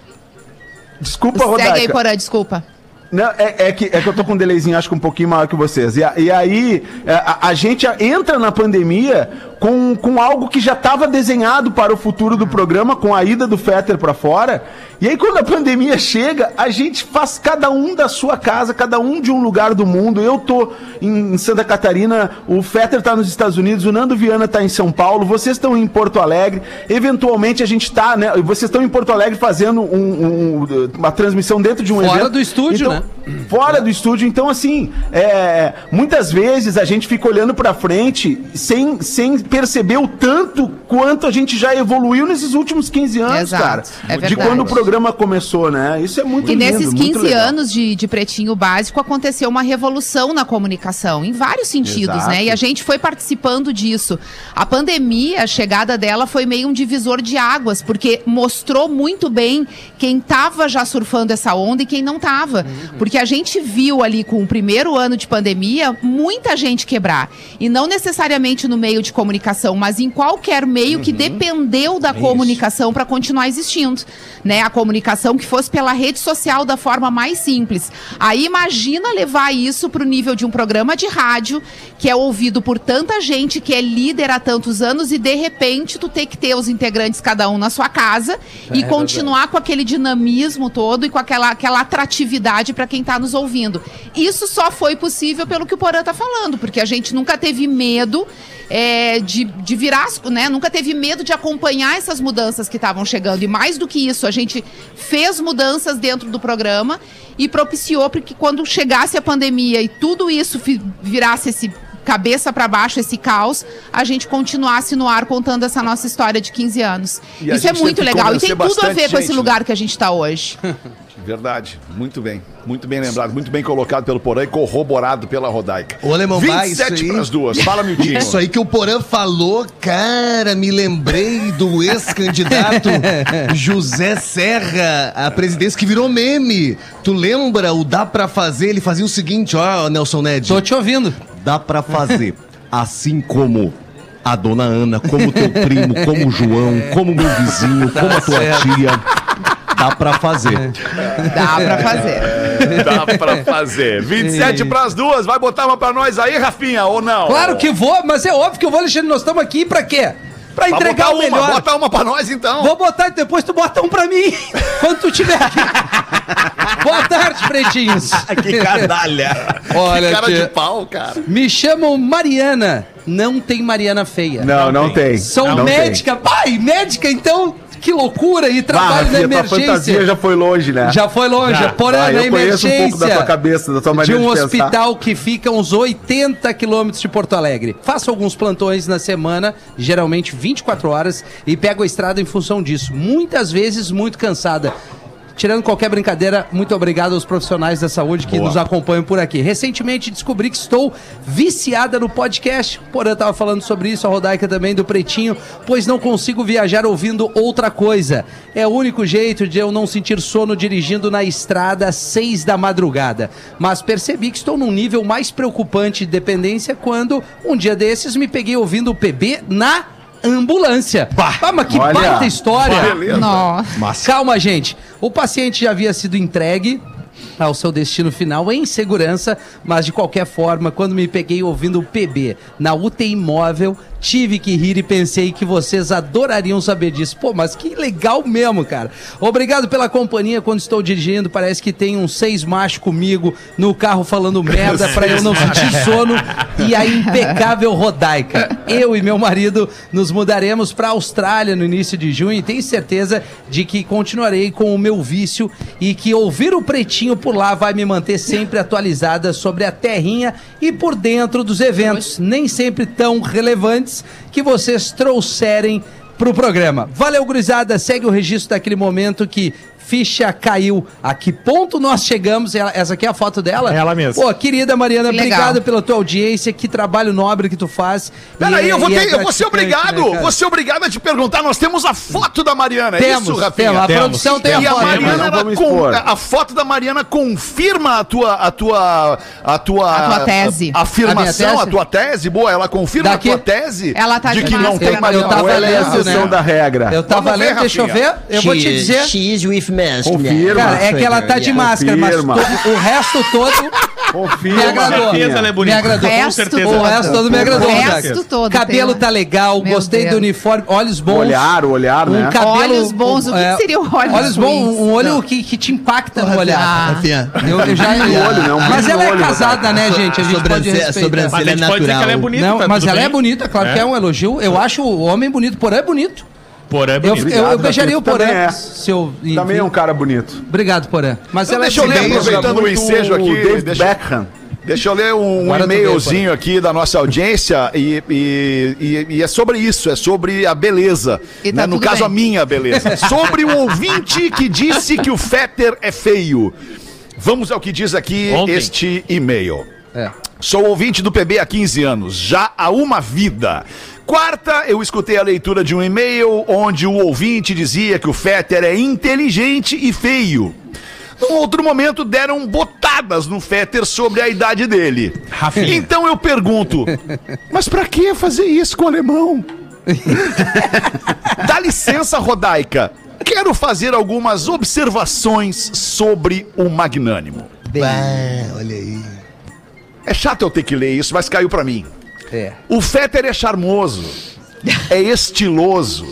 Desculpa, Segue aí. Porã, desculpa. Não, é, é que, é que eu tô com um delayzinho, acho que um pouquinho maior que vocês. E, a- e aí, é, a, a gente entra na pandemia com, com algo que já estava desenhado para o futuro do programa, com a ida do Fetter para fora. E aí, quando a pandemia chega, a gente faz cada um da sua casa, cada um de um lugar do mundo. Eu tô em, Santa Catarina, o Fetter tá nos Estados Unidos, o Nando Viana tá em São Paulo, vocês estão em Porto Alegre. Eventualmente a gente tá, né? Vocês estão em Porto Alegre fazendo um- um- uma transmissão dentro de um Fora evento. do estúdio, Então, né? Fora do estúdio. Então, assim, é, muitas vezes a gente fica olhando pra frente sem, sem perceber o tanto quanto a gente já evoluiu nesses últimos 15 anos, Exato, cara. é de verdade. quando o programa começou, né? Isso é muito E lindo, nesses muito 15 legal. anos de, de Pretinho Básico aconteceu uma revolução na comunicação, em vários sentidos, Exato. né? E a gente foi participando disso. A pandemia, a chegada dela foi meio um divisor de águas, porque mostrou muito bem quem estava já surfando essa onda e quem não estava. Porque a gente viu ali com o primeiro ano de pandemia muita gente quebrar. E não necessariamente no meio de comunicação, mas em qualquer meio que dependeu da comunicação para continuar existindo. Né? A comunicação que fosse pela rede social da forma mais simples. Aí imagina levar isso para o nível de um programa de rádio que é ouvido por tanta gente, que é líder há tantos anos, e de repente tu tem que ter os integrantes cada um na sua casa e continuar com aquele dinamismo todo e com aquela, aquela atratividade para quem está nos ouvindo. Isso só foi possível pelo que o Porã tá falando, porque a gente nunca teve medo é, de, de virar, né? Nunca teve medo de acompanhar essas mudanças que estavam chegando. E mais do que isso, a gente fez mudanças dentro do programa e propiciou para que quando chegasse a pandemia e tudo isso virasse esse cabeça para baixo esse caos, a gente continuasse no ar contando essa nossa história de 15 anos. E a Isso é muito legal e tem tudo a ver com esse gente, lugar que a gente está hoje. Verdade. Muito bem. Muito bem lembrado. Muito bem colocado pelo Porã e corroborado pela Rodaica. Ô, Alemão, vai, isso 27 aí- pras duas. Fala, Miltinho. Isso aí que o Porã falou, cara, me lembrei do ex-candidato José Serra à presidência, que virou meme. Tu lembra o Dá Pra Fazer? Ele fazia o seguinte, ó, Nelson Ned. Tô te ouvindo. Dá pra fazer, assim como a dona Ana, como teu primo, como o João, como meu vizinho, como a tua certo. tia. Dá pra fazer. Dá para fazer. Dá pra fazer. 27 pras duas, vai botar uma pra nós aí, Rafinha, ou não? Claro que vou, mas é óbvio que eu vou, Alexandre. Nós estamos aqui pra quê? Pra entregar botar o uma, melhor. bota uma pra nós então. Vou botar e depois tu bota um pra mim. Quando tu tiver aqui. Boa tarde, pretinhos. Que canalha. Olha, Cara de pau, cara. me chamam Mariana. Não tem Mariana feia. Não, não tem. Sou não médica. Pai, médica, então, que loucura. E trabalho Bah, na Rafinha, tua emergência. fantasia já foi longe, né? Já foi longe, Já. porém, Ah, na emergência. um pouco da tua cabeça, da tua de maneira um de, hospital que fica a uns 80 quilômetros de Porto Alegre. Faço alguns plantões na semana, geralmente 24 horas, e pego a estrada em função disso. Muitas vezes muito cansada. Tirando qualquer brincadeira, muito obrigado aos profissionais da saúde que nos acompanham por aqui. Recentemente descobri que estou viciada no podcast. Porém, eu estava falando sobre isso, a Rodaica também, do Pretinho, pois não consigo viajar ouvindo outra coisa. É o único jeito de eu não sentir sono dirigindo na estrada às seis da madrugada. Mas percebi que estou num nível mais preocupante de dependência quando, um dia desses, me peguei ouvindo o PB na ambulância. Ah, mas que Olha. baita história! Nossa. Calma, gente. O paciente já havia sido entregue ao seu destino final em segurança, mas de qualquer forma, quando me peguei ouvindo o PB na UTI móvel, tive que rir e pensei que vocês adorariam saber disso. Pô, mas que legal mesmo, cara. Obrigado pela companhia quando estou dirigindo. Parece que tem uns seis machos comigo no carro falando merda pra eu não sentir sono e a impecável Rodaica. Eu e meu marido nos mudaremos pra Austrália no início de junho e tenho certeza de que continuarei com o meu vício e que ouvir o Pretinho por lá vai me manter sempre atualizada sobre a terrinha e por dentro dos eventos, nem sempre tão relevantes que vocês trouxerem pro programa. Valeu, gurizada. Segue o registro daquele momento que ficha caiu. A que ponto nós chegamos? Ela- essa aqui é a foto dela? É ela mesma. Pô, querida Mariana, Que obrigado pela tua audiência. Que trabalho nobre que tu faz. Peraí, eu, vou é ter- eu vou ser obrigado, né, vou ser obrigado a te perguntar. Nós temos a foto da Mariana, é Temos, isso, Rafinha? temos. A Temos. produção tem a E a foto. Mariana, ela vamos com- a foto da Mariana confirma a tua, a tua, a tua, A tua tese. a- afirmação, A minha a, tese? tua tese, boa, ela confirma Daqui- a tua tese Ela tá de de que não tem eu- Mariana. eu tava é lendo, exceção né? da regra? Eu tava lendo, deixa eu ver. Eu vou te dizer. Is with mask. Confirma. Cara, é que ela tá de máscara, mas Confirma. todo- o resto todo Confirma. me agradou. Com certeza ela é bonita. Me agradou. O Com resto certeza. todo. O resto todo me agradou. O resto todo. Cabelo tá legal, Meu gostei Deus. do uniforme, olhos bons. olhar, o olhar, Um né? cabelo, Olhos bons, o que que seria olhos Olhos bons, um olho que, que te impacta no olhar. Ah. Eu, eu já, olho, né? Um mas brilho ela no é olho, casada, né, gente? A gente pode Sobrancelha- respeitar. sobrancelha. Mas a gente é pode dizer que ela é natural. bonita. Não, tá mas ela é bonita, claro que é um elogio. Eu acho o homem bonito, porém é bonito. Porém, é Eu, bonito. eu, eu Obrigado, beijaria o Porã. também é. Se eu, Também é um cara bonito. Obrigado, Porã. Mas Então ela deixa eu é ler, bem- aproveitando o ensejo aqui, David deixa- Beckham. Deixa eu ler um Agora tu vê, e-mailzinho aqui da nossa audiência e, e- e- e é sobre isso, é sobre a beleza. E tá né? No tudo caso, bem. a minha beleza. sobre o ouvinte que disse que o Fetter é feio. Vamos ao que diz aqui Ontem. este e-mail. É. Sou ouvinte do PB há 15 anos, já há uma vida. Quarta, eu escutei a leitura de um e-mail onde o ouvinte dizia que o Fetter é inteligente e feio. Num outro momento, deram botadas no Fetter sobre a idade dele. Rafinha. Então eu pergunto, mas pra que fazer isso com o alemão? Dá licença, Rodaica. Quero fazer algumas observações sobre o magnânimo. Bah, olha aí. É chato eu ter que ler isso, mas caiu pra mim. É. O Fetter é charmoso, é estiloso,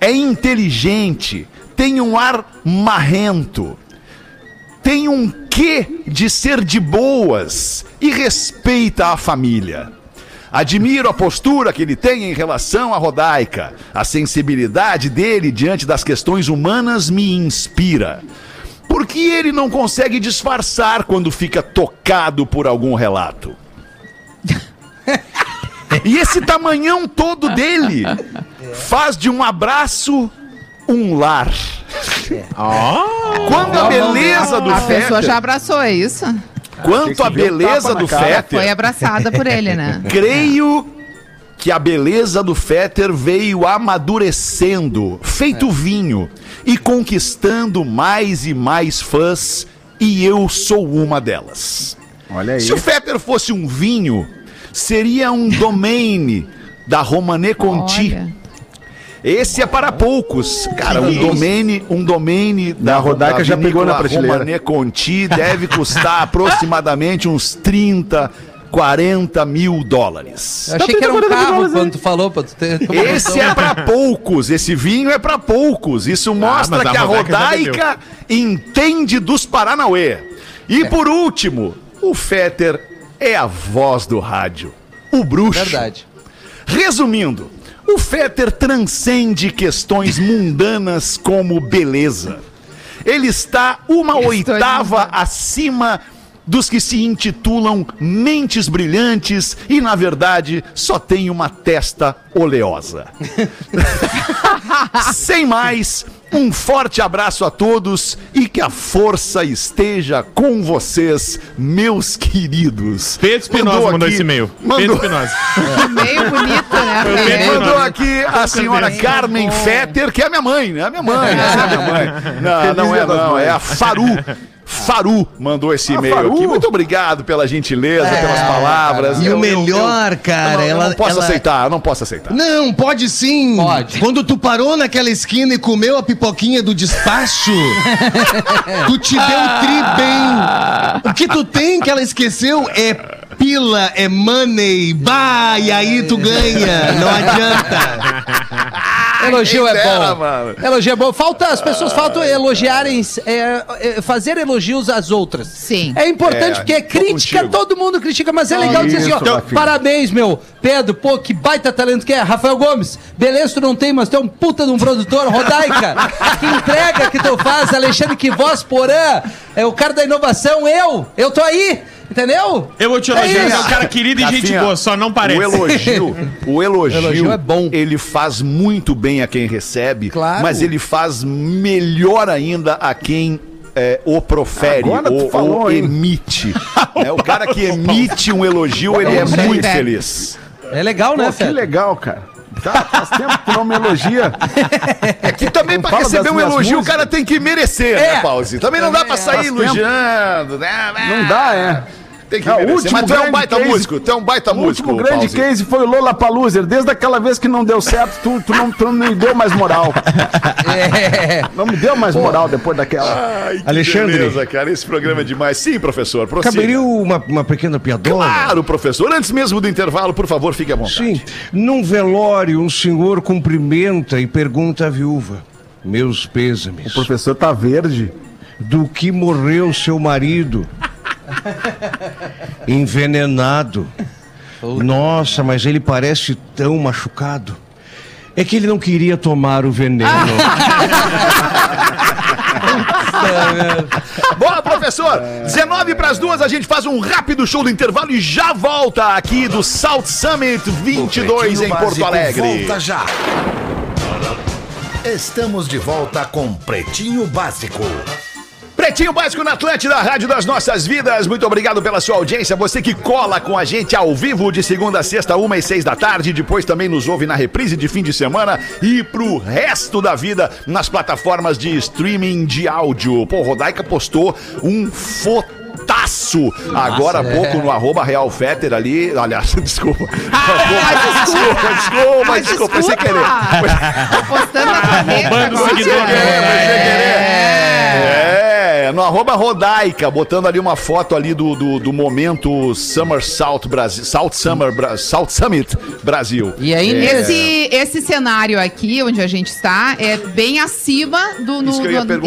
é inteligente, tem um ar marrento, tem um quê de ser de boas e respeita a família. Admiro a postura que ele tem em relação à Rodaica. A sensibilidade dele diante das questões humanas me inspira. Porque ele não consegue disfarçar quando fica tocado por algum relato. E esse tamanhão todo dele faz de um abraço um lar. Quando a beleza do A pessoa já abraçou, é isso? quanto a beleza do. Fetter, Foi abraçada por ele, né? creio que a beleza do Fetter veio amadurecendo, feito vinho, e conquistando mais e mais fãs, e eu sou uma delas. Olha aí. Se o Fetter fosse um vinho, seria um domaine da Romané Conti. Olha. Esse é para poucos. Cara, um domene, um domene da Rodaica já pegou na prateleira. Romané Conti deve custar aproximadamente uns 30, 40 mil dólares. Eu achei que era um carro quando tu falou, pra tu ter. Esse é pra poucos, esse vinho é pra poucos. Isso mostra mas a que a Rodaica entende dos Paranauê. E por último, o Fetter é a voz do rádio. O bruxo. Verdade. Resumindo, o Fetter transcende questões mundanas como beleza. Ele está uma oitava acima dos que se intitulam mentes brilhantes e, na verdade, só tem uma testa oleosa. Sem mais, um forte abraço a todos e que a força esteja com vocês, meus queridos. Pedro Espinosa mandou, esse e-mail. Pedro Mandou, Espinosa. Meio bonito, né? Pedro Pedro? mandou aqui a senhora Carmen Fetter, que é minha mãe, né? A minha mãe, essa é a minha mãe. Não, não é não, é a Faru. Faru mandou esse e-mail Faru? aqui. Muito obrigado pela gentileza, pelas palavras. E Eu- o melhor, eu- cara, eu não, eu ela- não posso ela- aceitar, eu não posso aceitar. Não, pode sim. Pode. Quando tu parou naquela esquina e comeu a pipoquinha do despacho, tu te deu tri bem. O que tu tem que ela esqueceu é pila, é money. Bah, e aí tu ganha. Não adianta. Elogio é dera, bom. mano. Elogio é bom. Falta, as pessoas faltam elogiarem, é, é, fazer elogios às outras. Sim. É importante É, porque tô crítica, contigo. todo mundo critica, mas é legal dizer assim, ó, parabéns, meu. Pedro, pô, que baita talento que é. Rafael Gomes, beleza, tu não tem, mas tu é um puta de um produtor. Rodaica, que entrega que tu faz. Alexandre Quivós, Porã, é o cara da inovação. Eu, eu tô aí, entendeu? Eu vou te É elogiar, isso. é um cara querido e gente Rafinha, boa, só não parece. O elogio, o elogio, Elogio é bom. ele faz muito bem a quem recebe, Claro. mas ele faz melhor ainda a quem é, o profere Agora tu ou, falou, ou hein? emite. É, o cara que emite um elogio, ele é muito feliz. É legal, né, Pô, que legal, cara. Tá, faz tempo que não me elogia. É que também Não pra fala receber um elogio o músicas. cara tem que merecer, É. né, Pause? Também não dá pra sair Faz tempo. elogiando, né? Não dá, é. Tem que o merecer. último Mas tu é um baita case- músico, tu é um baita O músico, último grande case foi o Lola Paluser. Desde aquela vez que não deu certo, tu, tu, não, tu não me deu mais moral. É. Não me deu mais moral depois daquela. Ai, que Alexandre. beleza, cara. Esse programa é demais. Sim, professor, prossiga. Caberia uma, uma pequena piadona? Claro, professor. Antes mesmo do intervalo, por favor, fique à vontade. Sim. Num velório, um senhor cumprimenta e pergunta à viúva: Meus pêsames. O professor tá verde. Do que morreu seu marido? Envenenado. Nossa, mas ele parece tão machucado. É que ele não queria tomar o veneno. Boa, professor. 19 para as duas, a gente faz um rápido show do intervalo e já volta aqui do South Summit 22 em Porto Básico Alegre. Volta já. Estamos de volta com Pretinho Básico. Pretinho Básico na Atlântida, Rádio das Nossas Vidas. Muito obrigado pela sua audiência. Você que cola com a gente ao vivo de segunda a sexta, uma e seis da tarde. Depois também nos ouve na reprise de fim de semana e pro resto da vida nas plataformas de streaming de áudio. Pô, Rodaica postou um fotaço agora há pouco no arroba Real Fetter ali. Aliás, desculpa. Ah, desculpa, desculpa, Mas desculpa, sem querer. Tô postando na tua rede Roubando seguidor. É, no arroba Rodaica, botando ali uma foto ali do, do, do momento Summer South Brasil, South Summer, Bra- South Summit Brasil. E aí, É. Esse, esse cenário aqui, onde a gente está, é bem acima do no,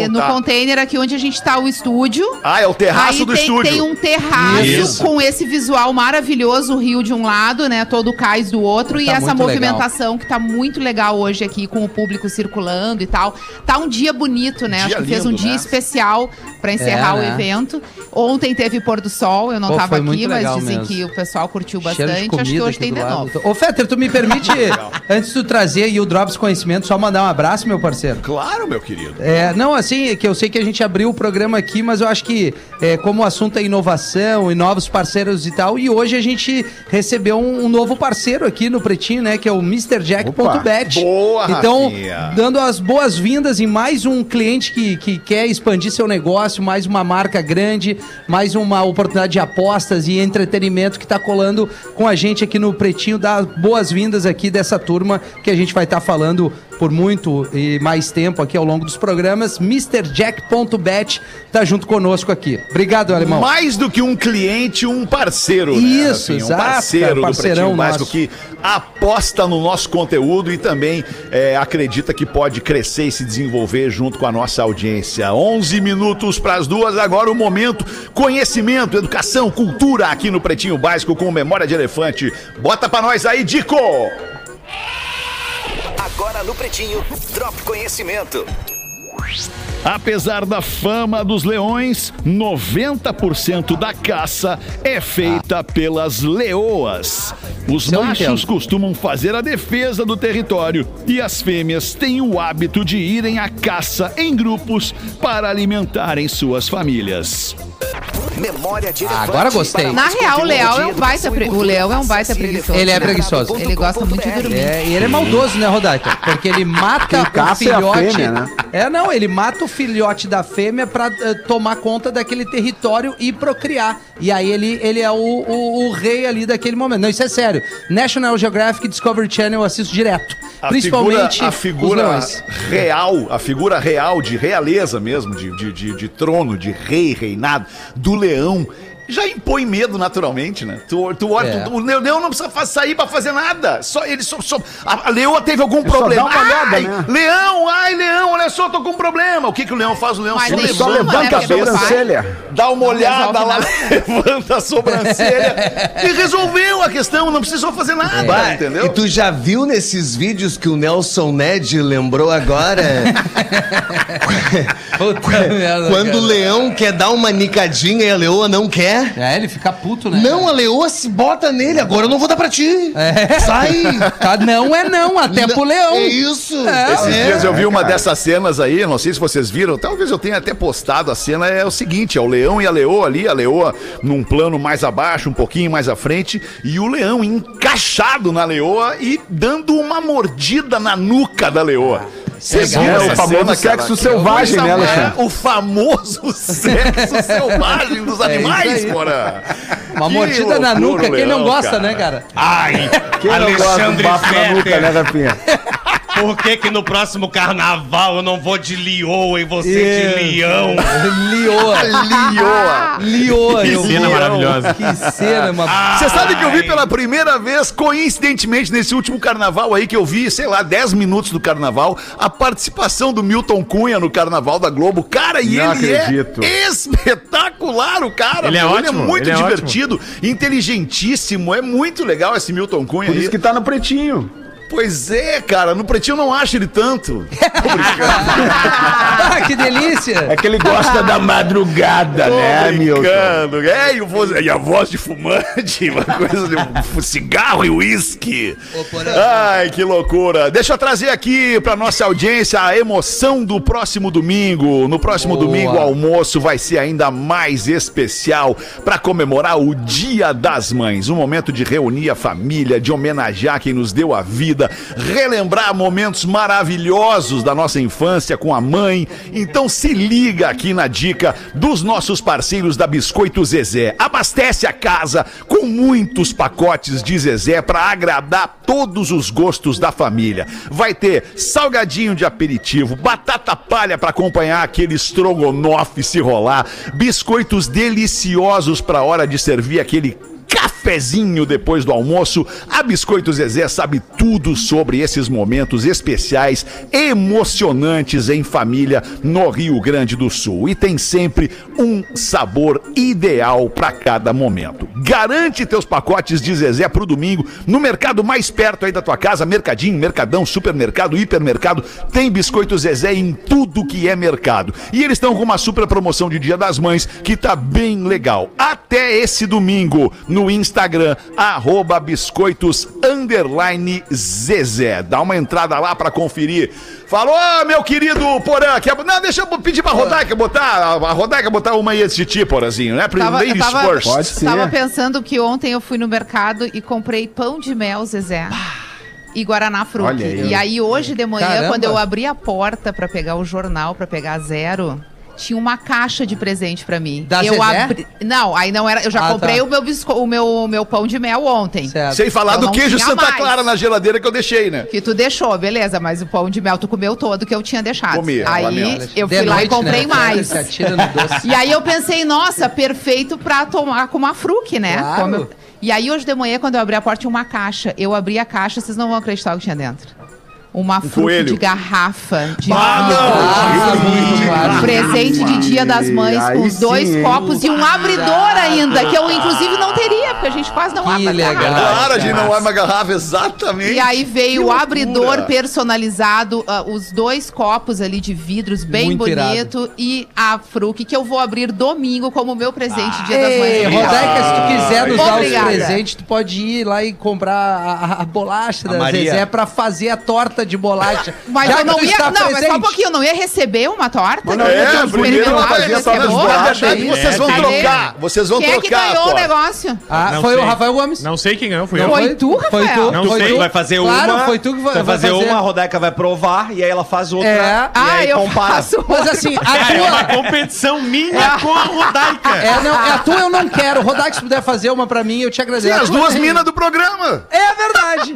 no- container aqui onde a gente está o estúdio. Ah, é o terraço Aí do tem, estúdio. tem um terraço Isso. com esse visual maravilhoso, o rio de um lado, né? Todo o cais do outro. e Tá essa muito movimentação que tá muito legal hoje aqui, com o público circulando e tal. Tá um dia bonito, né? Dia Acho que fez um lindo, dia né? especial pra encerrar É, o né? evento. Ontem teve pôr do sol, eu não Pô, tava foi aqui, mas dizem mesmo. que o pessoal curtiu bastante. Acho que hoje tem de novo. Ô, Fetter, tu me permite, antes de tu trazer aí o Drops Conhecimento, só mandar um abraço, meu parceiro? Claro, meu querido. É, não, assim, é que eu sei que a gente abriu o programa aqui, mas eu acho que, é, como o assunto é inovação e novos parceiros e tal, e hoje a gente recebeu um, um novo parceiro aqui no Pretinho, né, que é o MrJack.bet. Boa, Então, Rafinha. dando as boas-vindas em mais um cliente que, que quer expandir seu negócio, mais uma marca grande, mais uma oportunidade de apostas e entretenimento que está colando com a gente aqui no Pretinho. Dá boas-vindas aqui dessa turma que a gente vai estar falando por muito e mais tempo aqui ao longo dos programas. MrJack.bet tá junto conosco aqui. Obrigado, Alemão. Mais do que um cliente, um parceiro. né, Isso, exato, Um parceiro cara, do parceirão Básico nosso. que aposta no nosso conteúdo e também é, acredita que pode crescer e se desenvolver junto com a nossa audiência. 11 minutos para as duas, agora o momento conhecimento, educação, cultura aqui no Pretinho Básico com memória de elefante. Bota pra nós aí, Dico! Agora no Pretinho, Drop Conhecimento. Apesar da fama dos leões, 90% da caça é feita pelas leoas. Os eu machos entendo. costumam fazer a defesa do território e as fêmeas têm o hábito de irem à caça em grupos para alimentarem suas famílias. Memória de Ah, agora gostei. Na real, o conteúdo leão de é um baita pre- o leão é um baita preguiçoso. Ele é preguiçoso. Ele gosta muito de dormir. É, e ele é maldoso, né, Rodaica? Porque ele mata Quem o caça é a filhote. fêmea, né? É, não, ele mata o filhote da fêmea pra eh, tomar conta daquele território e procriar. E aí ele, ele é o, o, o rei ali daquele momento. Não, isso é sério. National Geographic Discovery Channel eu assisto direto. A principalmente figura, a figura real, a figura real de realeza mesmo, de, de, de, de trono, de rei, reinado, do leão. Já impõe medo naturalmente, né? Tu, tu olha, É. tu- o leão não precisa sair pra fazer nada. Só ele só, só- a, leoa teve algum só problema. dá uma olhada, ai, né? leão, ai, leão, olha só, tô com um problema. O que que o leão faz? O leão Mas se ele Só Levanta, levanta né, a sobrancelha. dá uma olhada lá, levanta a sobrancelha e resolveu a questão, não precisou fazer nada, Bah, entendeu? E tu já viu nesses vídeos que o Nelson Ned lembrou agora? Puta Quando o leão quer dar uma nicadinha e a leoa não quer. É, ele fica puto, né? Não, a leoa se bota nele. Agora eu não vou dar pra ti. É. Sai. Tá, não é não, até pro leão. É isso. Esses É. dias eu vi uma dessas cenas aí, não sei se vocês viram, talvez eu tenha até postado a cena, é o seguinte, é o leão e a leoa ali, a leoa num plano mais abaixo, um pouquinho mais à frente, e o leão encaixado na leoa e dando uma mordida na nuca da leoa. Vocês Legal. viram É, o famoso sexo selvagem, né, Alexandre? O famoso sexo selvagem dos animais, Uma Que mordida na nuca, quem não gosta, cara. né, cara? Ai, Quem não gosta do Alexandre bafo na nuca, né, Rafinha? por que que no próximo carnaval eu não vou de lioa e você de leão? Lioa. Lioa. Lioa. Que eu cena vi. maravilhosa. Que cena, uma... Você sabe que eu vi pela primeira vez, coincidentemente, nesse último carnaval aí, que eu vi, sei lá, 10 minutos do carnaval, a participação do Milton Cunha no carnaval da Globo. Cara, e Não ele acredito. é espetacular, o cara. Ele é ótimo, muito ele é divertido, inteligentíssimo. É muito legal esse Milton Cunha Por aí. isso que tá no pretinho. Pois é, cara, no pretinho eu não acho ele tanto. Ah, que delícia. É que ele gosta da madrugada, Tô né, Milton? brincando. É, e, o voz- e a voz de fumante, uma coisa de um cigarro e uísque. Ai, que loucura. Deixa eu trazer aqui pra nossa audiência a emoção do próximo domingo. No próximo Boa. domingo, o almoço vai ser ainda mais especial pra comemorar o Dia das Mães. Um momento de reunir a família, de homenagear quem nos deu a vida, relembrar momentos maravilhosos da nossa infância com a mãe. Então se liga aqui na dica dos nossos parceiros da Biscoito Zezé. Abastece a casa com muitos pacotes de Zezé para agradar todos os gostos da família. Vai ter salgadinho de aperitivo, batata palha para acompanhar aquele estrogonofe se rolar, biscoitos deliciosos para hora de servir aquele cafezinho depois do almoço. A Biscoito Zezé sabe tudo sobre esses momentos especiais, emocionantes em família no Rio Grande do Sul. E tem sempre um sabor ideal para cada momento. Garante teus pacotes de Zezé pro domingo no mercado mais perto aí da tua casa, Mercadinho, Mercadão, Supermercado, Hipermercado. Tem Biscoito Zezé em tudo que é mercado. E eles estão com uma super promoção de Dia das Mães que tá bem legal. Até esse domingo no Instagram, arroba biscoitos underline Zezé. Dá uma entrada lá pra conferir. Falou, meu querido Porã. Quer... Não, deixa eu pedir pra Rodaica botar. A Rodaica botar uma aí de ti, Porazinho, né? Pra Tava, eu Ladies tava, first. Pode ser. tava pensando que ontem eu fui no mercado e comprei pão de mel, Zezé. E Guaraná aí. E aí hoje de manhã, Caramba. quando eu abri a porta pra pegar o jornal, pra pegar zero, tinha uma caixa de presente pra mim. Da eu Zezé? abri... Não, aí não era. Eu já Ah, comprei tá. o, meu bisco... o, meu, o meu pão de mel ontem. Certo. Sem falar Eu do queijo Santa mais. Clara na geladeira que eu deixei, né? Que tu deixou, beleza, mas o pão de mel tu comeu todo que eu tinha deixado. Comi, aí eu De fui lá e noite, comprei né? mais. E aí eu pensei, nossa, perfeito pra tomar com uma fruque, né? Claro. Como eu- E aí hoje de manhã, quando eu abri a porta, tinha uma caixa. Eu abri a caixa, vocês não vão acreditar o que tinha dentro. Uma fruque coelho. de garrafa de Ah, vidro. Ah, muito claro. Presente de Dia das Mães, Aí com os dois sim, copos e um abridor ainda, que eu inclusive não teria, porque a gente quase não Que abre a legal. garrafa. Claro, a gente não é uma garrafa, exatamente. E aí veio o abridor personalizado, ah, os dois copos ali de vidros bem Muito bonito e a fruque que eu vou abrir domingo como meu presente Dia das Mães. Rodaica, se tu quiser nos dar os Obrigada. presentes, tu pode ir lá e comprar a, a- a bolacha da Maria. Zezé pra fazer a torta de bolacha. Mas Já eu não ia. Não, mas só um presente. pouquinho, eu não ia receber uma torta. Mas não ia um primeiro ela fazia. Na verdade, aí. vocês vão trocar. Vocês vão Quem é que trocar. ganhou o negócio? Ah, foi sei. o Rafael Gomes. Não sei quem ganhou, fui Não eu. Foi tu, Foi Rafael? tu. Não foi sei, tu. vai fazer claro, uma. foi tu que vai, vai fazer, fazer uma, a Rodaica vai provar e aí ela faz outra. É. E Ah, aí eu compara. faço. Mas assim, a é uma tua... competição minha com a Rodaica. É, não, a tua eu não quero. Rodaica, se puder fazer uma pra mim, eu te agradeço. Sim, as duas minas do programa. É verdade.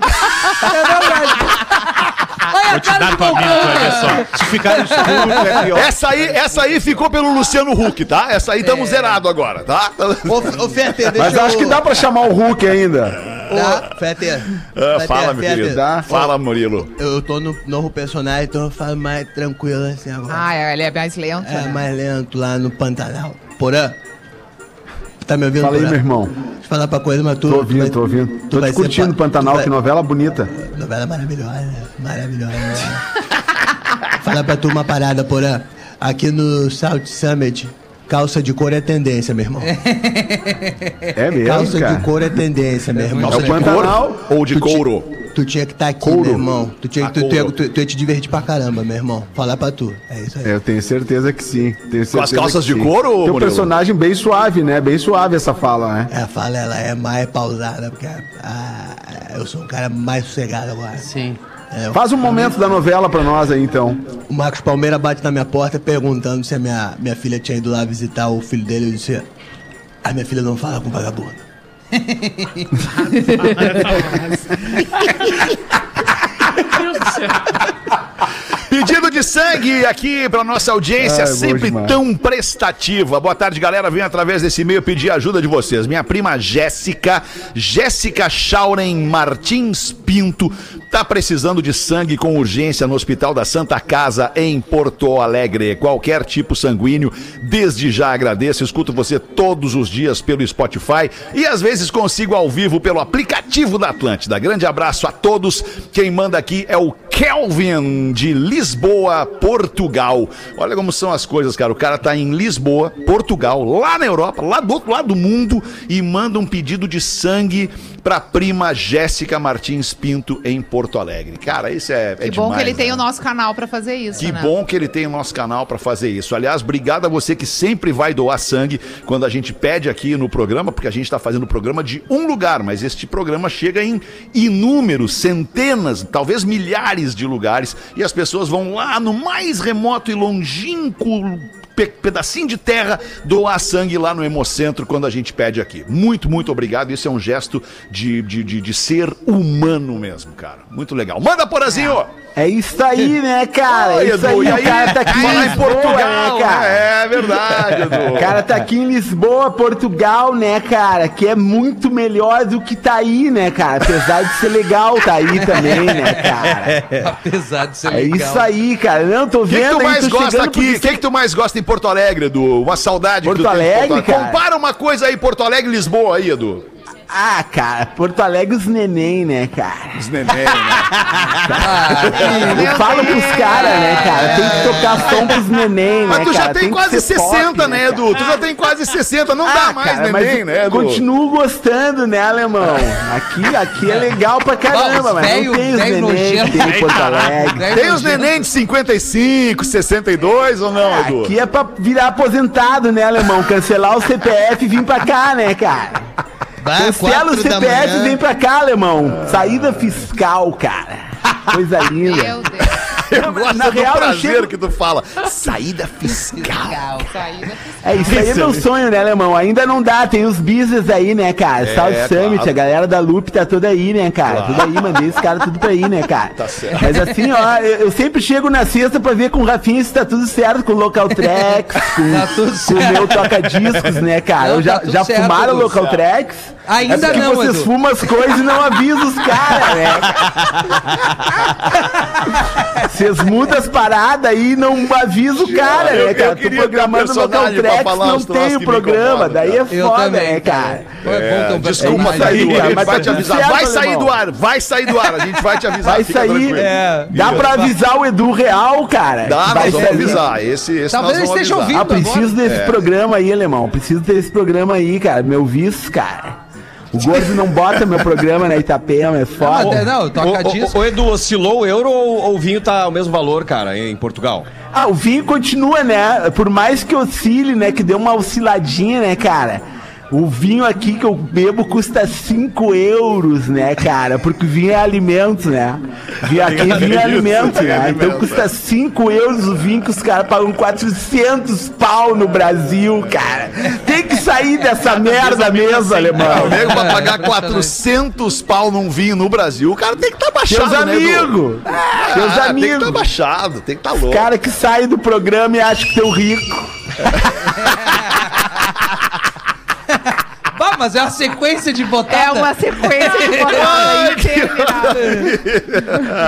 É verdade. Olha a cara. Se ficar no escuro, é pior. Essa aí, essa aí ficou pelo Luciano Huck, tá? Essa aí É. estamos zerado agora, tá? Ô, deixa Mas eu... acho que dá pra chamar o Hulk ainda. Ah, fala, meu Fetter. querido. Dá? Fala, Murilo. Eu tô no novo personagem, então eu falo mais tranquilo assim agora. Ah, ele é mais lento. é né? mais lento lá no Pantanal. Porã? Tá me ouvindo, Fala aí, meu irmão. Falar pra coisa, mas tu... Tô tu ouvindo, vai- tô ouvindo. tu Tô te curtindo pa- Pantanal, vai- que novela bonita. Novela maravilhosa, maravilhosa. Fala pra tu uma parada, Porã. Aqui no South Summit, calça de couro é tendência, meu irmão. É mesmo, calça cara. de couro é tendência, meu irmão. É o Pantanal. Ou de couro? Tu tinha que estar aqui, Couro. meu irmão. Tu, tinha, Ah, tu, tu, tu- tu ia te divertir pra caramba, meu irmão. Falar pra tu. É isso aí. Eu tenho certeza que sim. Tenho certeza as calças de sim. couro, Tem um Murilo? personagem bem suave, né? Bem suave essa fala, né? É, a fala ela é mais pausada, porque ah, eu sou um cara mais sossegado agora. Sim. É, Faz um momento da novela pra nós aí, então. o Marcos Palmeira bate na minha porta perguntando se a minha, minha filha tinha ido lá visitar o filho dele. Eu disse: A minha filha não fala com vagabundo. Pedido de sangue aqui pra nossa audiência, sempre tão prestativa. Boa tarde, galera. Venho através desse e-mail pedir ajuda de vocês. Minha prima Jéssica, Jéssica Schauren Martins Pinto, tá precisando de sangue com urgência no Hospital da Santa Casa, em Porto Alegre. Qualquer tipo sanguíneo, desde já agradeço. Escuto você todos os dias pelo Spotify e às vezes consigo ao vivo pelo aplicativo da Atlântida. Grande abraço a todos. Quem manda aqui é o Kelvin de Lisboa, Portugal. Olha como são as coisas, cara. O cara tá em Lisboa, Portugal, lá na Europa, lá do outro lado do mundo e manda um pedido de sangue pra prima Jéssica Martins Pinto em Porto Alegre. Cara, isso é, é Que bom demais, que ele tem né? o nosso canal pra fazer isso, Que né? bom que ele tem o nosso canal para fazer isso. Aliás, obrigado a você que sempre vai doar sangue quando a gente pede aqui no programa, porque a gente está fazendo o programa de um lugar, mas este programa chega em inúmeros, centenas, talvez milhares de lugares e as pessoas vão lá no mais remoto e longínquo pe- pedacinho de terra doar sangue lá no Hemocentro quando a gente pede aqui. Muito, muito obrigado. Isso é um gesto de, de, de, de ser humano mesmo, cara. Muito legal. Manda, Porazinho! É isso aí, né, cara? Oi, é isso Edu, aí, e o aí? cara tá aqui em Lisboa, Portugal, né, cara? né? É verdade, Edu. O cara tá aqui em Lisboa, Portugal, né, cara? Que é muito melhor do que tá aí, né, cara? Apesar de ser legal tá aí também, né, cara? Apesar de ser É legal. isso aí, cara. Não, tô O que, que vendo tu aí, mais tô gosta chegando aqui? O que, que tu mais gosta em Porto Alegre, Edu? Uma saudade Porto que tem de Alegre, cara? Compara uma coisa aí, Porto Alegre e Lisboa aí, Edu. Ah, cara, Porto Alegre os neném, né, cara? Os neném, né? Eu falo pros caras, né, cara? Tem que tocar som pros neném, Mas né, tu já cara? tem, que quase ser 60, pop, né, Edu? Tu já tem quase 60, não dá mais cara, mas neném, né, Edu? Continuo gostando, né, alemão? Aqui, aqui é legal pra caramba, mas velho- não tem os neném que tem em Porto Alegre. Tem os neném de 55, 62 ou não, Edu? Aqui é pra virar aposentado, né, alemão? Cancelar o CPF e vir pra cá, né, cara? Bah, Cancela o CPF e vem pra cá, alemão. Saída fiscal, cara. Coisa linda. Meu Deus. Eu gosto na do real, prazer chego- que tu fala. Saída fiscal. Legal, saída. É, isso aí é meu sonho, né, alemão? Ainda não dá, tem os business aí, né, cara? É, South Summit, claro. a galera da Loop tá toda aí, né, cara? Tudo aí, mandei os caras tudo pra aí, né, cara? Tá certo. Mas assim, ó, eu, eu sempre chego na sexta pra ver com o Rafinha se tá tudo certo, com o Local Tracks, com, Tá tudo com o certo. meu toca-discos, né, cara? Não, eu já, tá já certo, fumaram Edu. Local Tracks? Ainda é não, vocês Edu. fumam as coisas e não avisam os caras, né? Vocês mudam as paradas aí e não avisam o cara, Eu- né, eu cara? Queria ter um programando Tracks, falar não tem o programa, daí é Eu foda, também, né, cara? Ter um Desculpa, tá aí, cara, mas vai te avisar. certo, Vai sair do ar, vai sair do ar. A gente vai te avisar. Vai sair. É. Dá pra avisar o Edu Real, cara. Dá, Vai nós vamos avisar. Esse, esse Talvez ele esteja. Ah, ouvindo. preciso desse É. programa aí, alemão. Preciso desse programa aí, cara. Meu vice, cara. O Gordo não bota meu programa na Itapema, é foda. Não, não, toca disco. O, Edu, oscilou o euro ou, ou o vinho tá o mesmo valor, cara, em Portugal? Ah, o vinho continua, né? Por mais que oscile, né? Que deu uma osciladinha, né, cara? O vinho aqui que eu bebo custa 5 euros, né, cara? Porque vinho é alimento, né? Vinho aqui vinho é alimento, tem né? Então custa 5 euros o vinho que os caras pagam 400 pau no Brasil, cara. Tem que sair dessa merda mesmo, Ah, alemão. o nego pra pagar 400 pau num vinho no Brasil, o cara tem que estar tá baixado, Seus né, amigos! Ah, Seus Tem que amigos! estar baixado, tem que estar louco. Cara que sai do programa e acha que teu rico. Mas é uma sequência de botada. É uma sequência de botada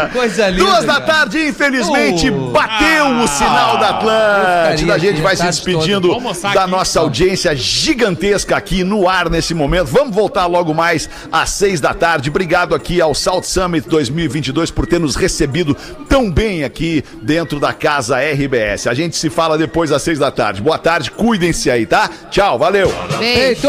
coisa linda. Duas da tarde, infelizmente, Oh. bateu o sinal da Atlântida. A gente vai se despedindo da aqui. nossa audiência gigantesca aqui no ar nesse momento. Vamos voltar logo mais às seis da tarde. Obrigado aqui ao South Summit 2022 por ter nos recebido tão bem aqui dentro da casa RBS. A gente se fala depois às seis da tarde. Boa tarde, cuidem-se aí, tá? Tchau, valeu. Beijo. Feito.